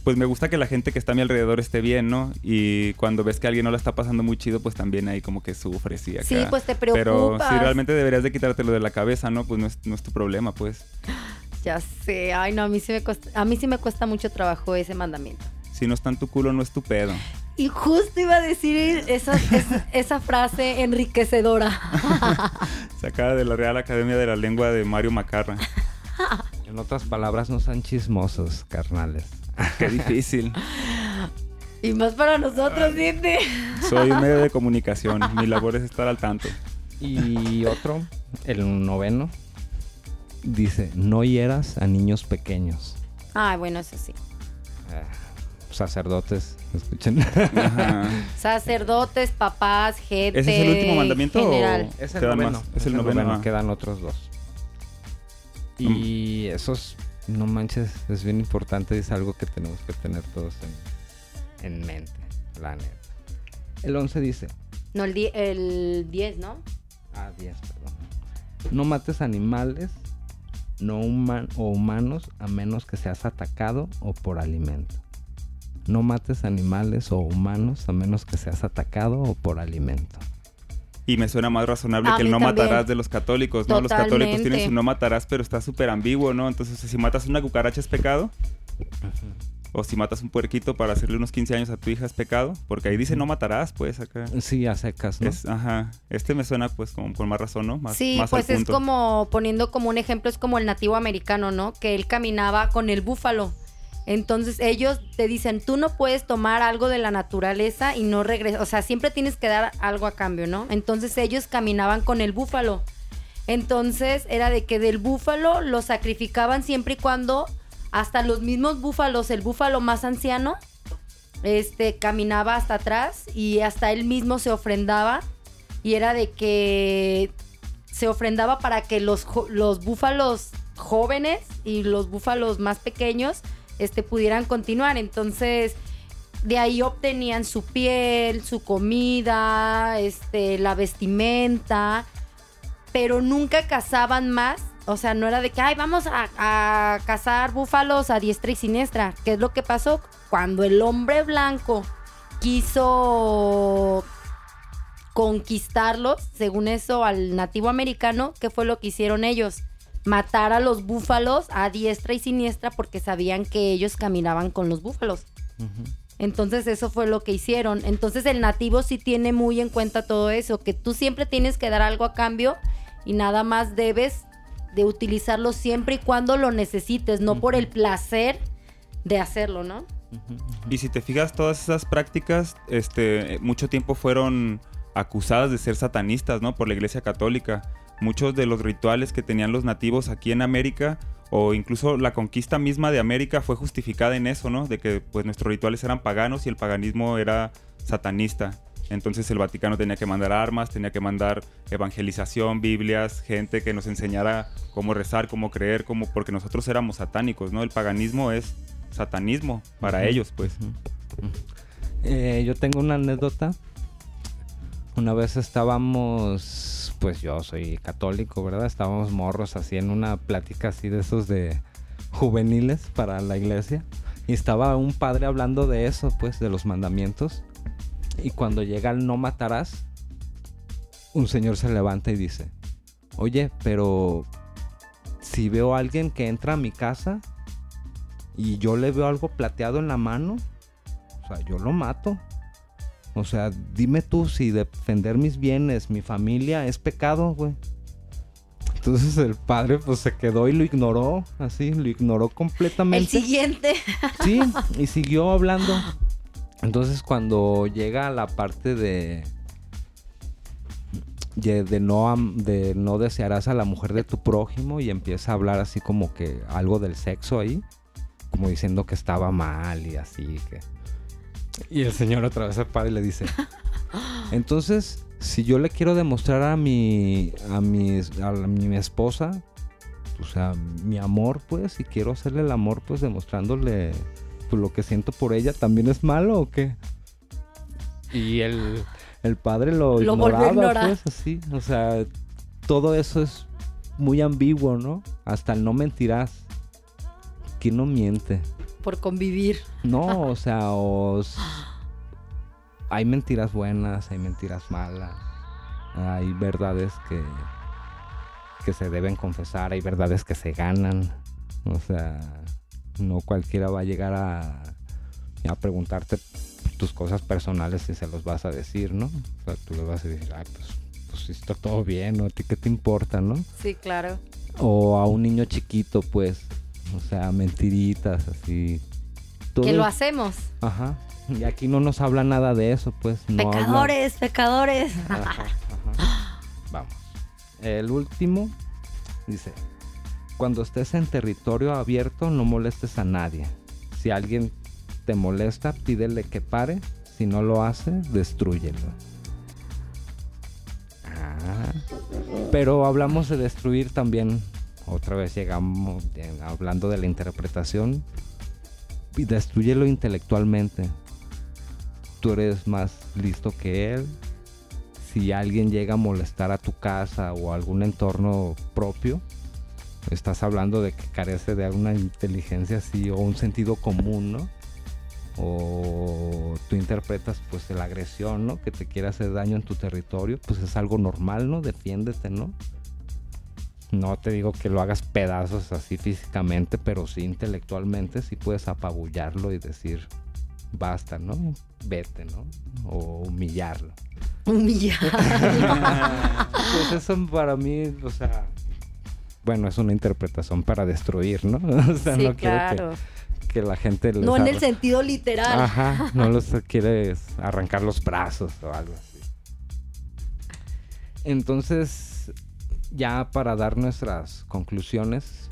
pues me gusta que la gente que está a mi alrededor esté bien, ¿no? Y cuando ves que alguien no la está pasando muy chido, pues también ahí como que sufres y acá. Sí, pues te Pero preocupas. si realmente deberías de quitártelo de la cabeza, ¿no? Pues no es, no es tu problema, pues. *gasps* Ya sé, ay no, a mí sí me cuesta, a mí sí me cuesta mucho trabajo ese mandamiento. Si no está en tu culo, no es tu pedo. Y justo iba a decir esa, esa, esa frase enriquecedora. *laughs* Sacada de la Real Academia de la Lengua de Mario Macarra. En otras palabras, no sean chismosos, carnales. Qué difícil. y más para nosotros, Cindy. Soy un medio de comunicación. Mi labor es estar al tanto. Y otro, el noveno, dice, no hieras a niños pequeños. Ay, bueno, eso sí. Eh, sacerdotes, escuchen. Ajá. *laughs* Sacerdotes, papás, gente. ¿Ese es el último mandamiento? o General. Es te el noveno. Es el noveno. ah. Quedan otros dos. Y esos, no manches, es bien importante. Es algo que tenemos que tener todos en, en mente, la neta. El 11 dice, No, el, el 10, ¿no? ah, 10, perdón. No mates animales no human o humanos a menos que seas atacado o por alimento. No mates animales o humanos a menos que seas atacado o por alimento. Y me suena más razonable A que el no también. matarás de los católicos, ¿no? Los católicos tienen su no matarás, pero está súper ambiguo, ¿no? Entonces, si matas una cucaracha es pecado. O si matas un puerquito para hacerle unos 15 años a tu hija es pecado. Porque ahí dice no matarás, pues acá. Sí, a secas, ¿no? Es, ajá. Este me suena pues como con más razón, ¿no? Más, sí, más al pues es como poniendo como un ejemplo, es como el nativo americano, ¿no? Que él caminaba con el búfalo. Entonces ellos te dicen, tú no puedes tomar algo de la naturaleza y no regresar, o sea, siempre tienes que dar algo a cambio, ¿no? Entonces ellos caminaban con el búfalo. Entonces era de que del búfalo lo sacrificaban siempre y cuando hasta los mismos búfalos, el búfalo más anciano, este caminaba hasta atrás y hasta él mismo se ofrendaba y era de que se ofrendaba para que los, los búfalos jóvenes y los búfalos más pequeños este, pudieran continuar. Entonces, de ahí obtenían su piel, su comida, este, la vestimenta, pero nunca cazaban más. O sea, no era de que, ay, vamos a, a cazar búfalos a diestra y siniestra. ¿Qué es lo que pasó? Cuando el hombre blanco quiso conquistarlos, según eso, al nativo americano, ¿qué fue lo que hicieron ellos? Matar a los búfalos a diestra y siniestra porque sabían que ellos caminaban con los búfalos. Entonces eso fue lo que hicieron. Entonces el nativo sí tiene muy en cuenta todo eso, que tú siempre tienes que dar algo a cambio y nada más debes de utilizarlo siempre y cuando lo necesites, no por el placer de hacerlo, ¿no? Y si te fijas, todas esas prácticas, este, mucho tiempo fueron acusadas de ser satanistas, ¿no? Por la Iglesia Católica. Muchos de los rituales que tenían los nativos aquí en América, o incluso la conquista misma de América, fue justificada en eso, ¿no? De que pues nuestros rituales eran paganos y el paganismo era satanista. Entonces el Vaticano tenía que mandar armas, tenía que mandar evangelización, Biblias, gente que nos enseñara cómo rezar, cómo creer, cómo, porque nosotros éramos satánicos, ¿no? El paganismo es satanismo para ellos, pues. Eh, yo tengo una anécdota. Una vez estábamos, pues yo soy católico, ¿verdad? Estábamos morros así en una plática así de esos de juveniles para la iglesia. Y estaba un padre hablando de eso, pues, de los mandamientos. Y cuando llega el no matarás, un señor se levanta y dice, oye, pero si veo a alguien que entra a mi casa y yo le veo algo plateado en la mano, o sea, yo lo mato. O sea, dime tú si defender mis bienes, mi familia, es pecado, güey. Entonces el padre pues se quedó y lo ignoró, así, lo ignoró completamente. El siguiente. *laughs* Sí, y siguió hablando. Entonces cuando llega a la parte de de, no de no desearás a la mujer de tu prójimo y empieza a hablar así como que algo del sexo ahí, como diciendo que estaba mal y así que y el señor otra vez se para y le dice, *laughs* entonces si yo le quiero demostrar a mi a mi a la- mi esposa o sea, mi amor, pues, y quiero hacerle el amor, pues, demostrándole pues, lo que siento por ella, ¿también es malo o qué? Y el, el padre lo, Lo ignoraba, ignorar. pues, así. O sea, todo eso es muy ambiguo, ¿no? Hasta el no mentirás. ¿Quién no miente? Por convivir. No, o sea, o s- hay mentiras buenas, hay mentiras malas, hay verdades que, que se deben confesar, hay verdades que se ganan. O sea, no cualquiera va a llegar a, a preguntarte tus cosas personales y se los vas a decir, ¿no? O sea, tú le vas a decir, ah, pues, pues está todo bien, ¿no? ¿A ti qué te importa, no? Sí, claro. O a un niño chiquito, pues, o sea, mentiritas, así. Todo Que lo es- hacemos. Ajá. Y aquí no nos habla nada de eso, pues. No habla- pecadores, pecadores. Ajá, ajá. Vamos. El último dice: Cuando estés en territorio abierto, no molestes a nadie. Si alguien te molesta, pídele que pare. Si no lo hace, destrúyelo. Ah. Pero hablamos de destruir también. Otra vez llegamos hablando de la interpretación. Y destruyelo intelectualmente. Tú eres más listo que él. Si alguien llega a molestar a tu casa o a algún entorno propio, estás hablando de que carece de una inteligencia así o un sentido común, ¿no? O tú interpretas pues la agresión, ¿no? Que te quiere hacer daño en tu territorio, pues es algo normal, ¿no? Defiéndete, ¿no? No te digo que lo hagas pedazos así físicamente, pero sí intelectualmente, sí puedes apabullarlo y decir, basta, ¿no? Vete, ¿no? O humillarlo. Humillar. *laughs* Pues eso para mí, o sea, bueno, es una interpretación para destruir, ¿no? *laughs* O sea, sí, no quiero claro. que, que la gente les No en el sentido literal. Ajá, no les quieres arrancar los brazos o algo así. Entonces, ya para dar nuestras conclusiones,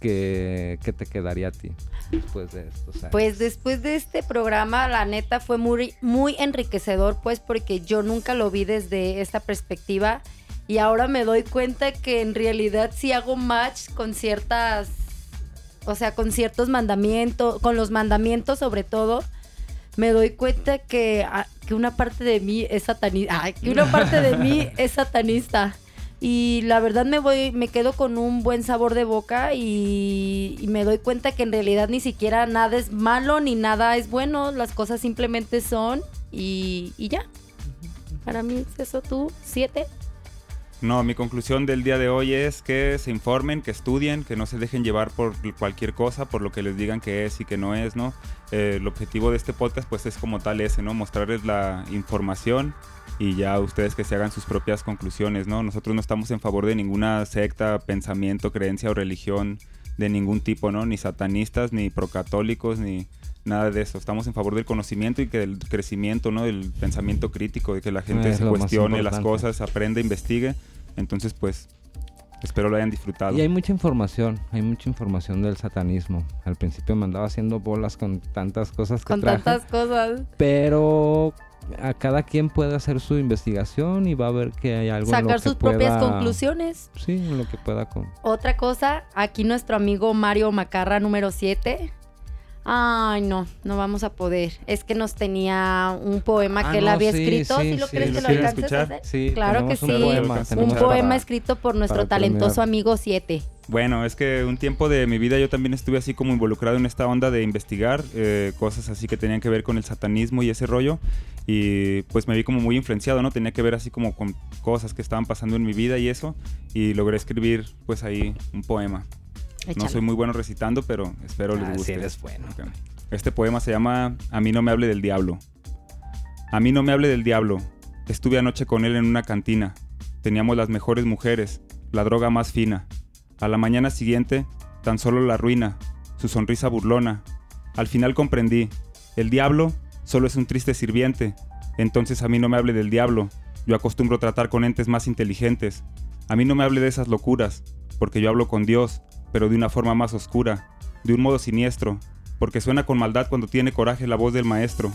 ¿qué, qué te quedaría a ti después de esto? Sea, Pues después de este programa, la neta fue muy, muy enriquecedor, pues porque yo nunca lo vi desde esta perspectiva y ahora me doy cuenta que en realidad sí hago match con ciertas, o sea, con ciertos mandamientos, con los mandamientos sobre todo. Me doy cuenta que, ah, que una parte de mí es satanista, que una parte de mí *laughs* es satanista. Y la verdad me voy, me quedo con un buen sabor de boca y, me doy cuenta que en realidad ni siquiera nada es malo ni nada es bueno, las cosas simplemente son y, y ya. Para mí es eso, tú, siete. No, mi conclusión del día de hoy es que se informen, que estudien, que no se dejen llevar por cualquier cosa, por lo que les digan que es y que no es, ¿no? Eh, el objetivo de este podcast pues es como tal ese, ¿no? Mostrarles la información y ya ustedes que se hagan sus propias conclusiones, ¿no? Nosotros no estamos en favor de ninguna secta, pensamiento, creencia o religión de ningún tipo, ¿no? Ni satanistas, ni procatólicos, ni nada de eso. Estamos en favor del conocimiento y que del crecimiento, ¿no? Del pensamiento crítico, de que la gente Es se cuestione las cosas, aprenda, investigue. Entonces, pues, espero lo hayan disfrutado. Y hay mucha información, hay mucha información del satanismo. Al principio me andaba haciendo bolas con tantas cosas que Con traje, tantas cosas. pero a cada quien puede hacer su investigación y va a ver que hay algo en lo Sacar que sus propias pueda- conclusiones. Sí, en lo que pueda con. Otra cosa, aquí nuestro amigo Mario Macarra número 7. Ay, no, no vamos a poder. Es que nos tenía un poema Ah, que él no, había sí, escrito. sí, ¿Sí lo sí, crees ¿lo que lo alcances a hacer? Sí, Claro que un sí. poema, Un para- poema escrito por nuestro talentoso terminar. amigo 7. Bueno, es que un tiempo de mi vida yo también estuve así como involucrado en esta onda de investigar eh, cosas así que tenían que ver con el satanismo y ese rollo. Y pues me vi como muy influenciado, ¿no? Tenía que ver así como con cosas que estaban pasando en mi vida y eso. Y logré escribir pues ahí un poema. No soy muy bueno recitando, pero espero les Ah, sí guste. eres bueno. Este poema se llama A mí no me hable del diablo. A mí no me hable del diablo. Estuve anoche con él en una cantina. Teníamos las mejores mujeres, la droga más fina. A la mañana siguiente, tan solo la ruina, su sonrisa burlona. Al final comprendí, el diablo solo es un triste sirviente. Entonces a mí no me hable del diablo, yo acostumbro tratar con entes más inteligentes. A mí no me hable de esas locuras, porque yo hablo con Dios, pero de una forma más oscura, de un modo siniestro, porque suena con maldad cuando tiene coraje la voz del maestro.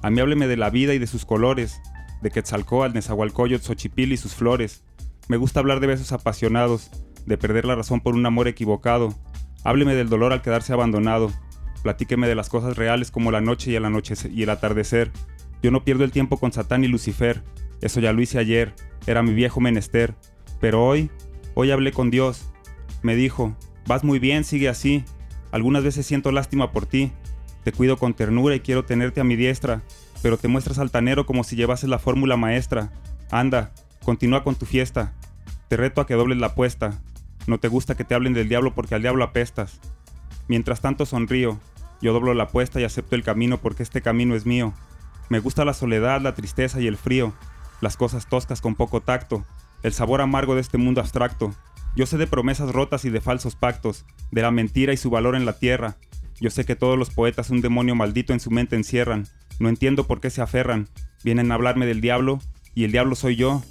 A mí hábleme de la vida y de sus colores, de Quetzalcóatl, Nezahualcóyotl, Xochipil y sus flores. Me gusta hablar de besos apasionados, de perder la razón por un amor equivocado. Hábleme del dolor al quedarse abandonado. Platíqueme de las cosas reales como la noche y el, anochecer y el atardecer. Yo no pierdo el tiempo con Satán y Lucifer. Eso ya lo hice ayer. Era mi viejo menester. Pero hoy, hoy hablé con Dios. Me dijo, vas muy bien, sigue así. Algunas veces siento lástima por ti. Te cuido con ternura y quiero tenerte a mi diestra. Pero te muestras altanero como si llevases la fórmula maestra. Anda, continúa con tu fiesta. Te reto a que dobles la apuesta. No te gusta que te hablen del diablo porque al diablo apestas. Mientras tanto sonrío. Yo doblo la apuesta y acepto el camino porque este camino es mío. Me gusta la soledad, la tristeza y el frío. Las cosas toscas con poco tacto. El sabor amargo de este mundo abstracto. Yo sé de promesas rotas y de falsos pactos. De la mentira y su valor en la tierra. Yo sé que todos los poetas un demonio maldito en su mente encierran. No entiendo por qué se aferran. Vienen a hablarme del diablo y el diablo soy yo.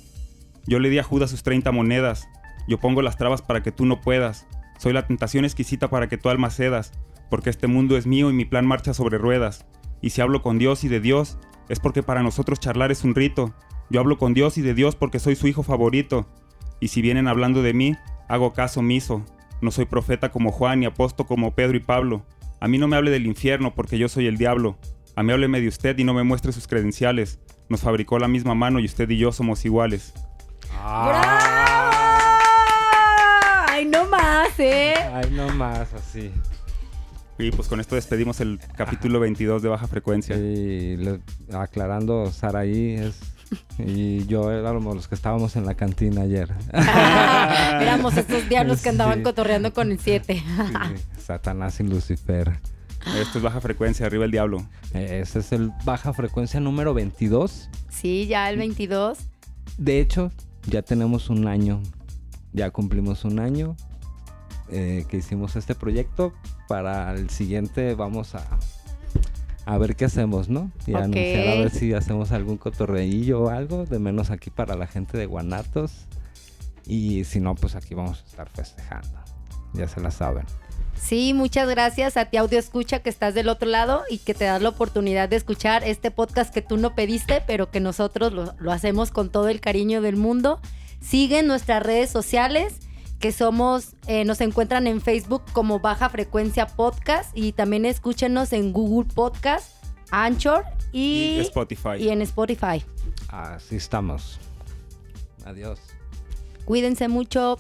Yo le di a Judas sus 30 monedas. Yo pongo las trabas para que tú no puedas. Soy la tentación exquisita para que tu alma cedas, porque este mundo es mío y mi plan marcha sobre ruedas. Y si hablo con Dios y de Dios, es porque para nosotros charlar es un rito. Yo hablo con Dios y de Dios porque soy su hijo favorito. Y si vienen hablando de mí, hago caso omiso. No soy profeta como Juan ni apóstol como Pedro y Pablo. A mí no me hable del infierno porque yo soy el diablo. A mí hábleme de usted y no me muestre sus credenciales. Nos fabricó la misma mano y usted y yo somos iguales. ¡Bravo! ¡Ay, no más, eh! Ay, no más, así. Y pues con esto despedimos el capítulo 22 de Baja Frecuencia. Y le- aclarando, Saraí es. Y yo éramos los que estábamos en la cantina ayer. *laughs* Éramos estos diablos que andaban Sí. cotorreando con el 7. Sí, Satanás y Lucifer. Esto es Baja Frecuencia, arriba el diablo. Ese es el baja frecuencia número 22. sí, ya el 22. De hecho, ya tenemos un año. Ya cumplimos un año eh, que hicimos este proyecto. Para el siguiente vamos a, a ver qué hacemos, ¿no? Y anunciar a ver si hacemos algún cotorreillo o algo. De menos aquí para la gente de Guanatos. Y si no, pues aquí vamos a estar festejando. Ya se la saben. Sí, muchas gracias a ti audio escucha que estás del otro lado y que te das la oportunidad de escuchar este podcast que tú no pediste, pero que nosotros lo, lo hacemos con todo el cariño del mundo. Sigue nuestras redes sociales, que somos, eh, nos encuentran en Facebook como Baja Frecuencia Podcast y también escúchenos en Google Podcast, Anchor y, Y Spotify. y en Spotify. Así estamos. Adiós. Cuídense mucho.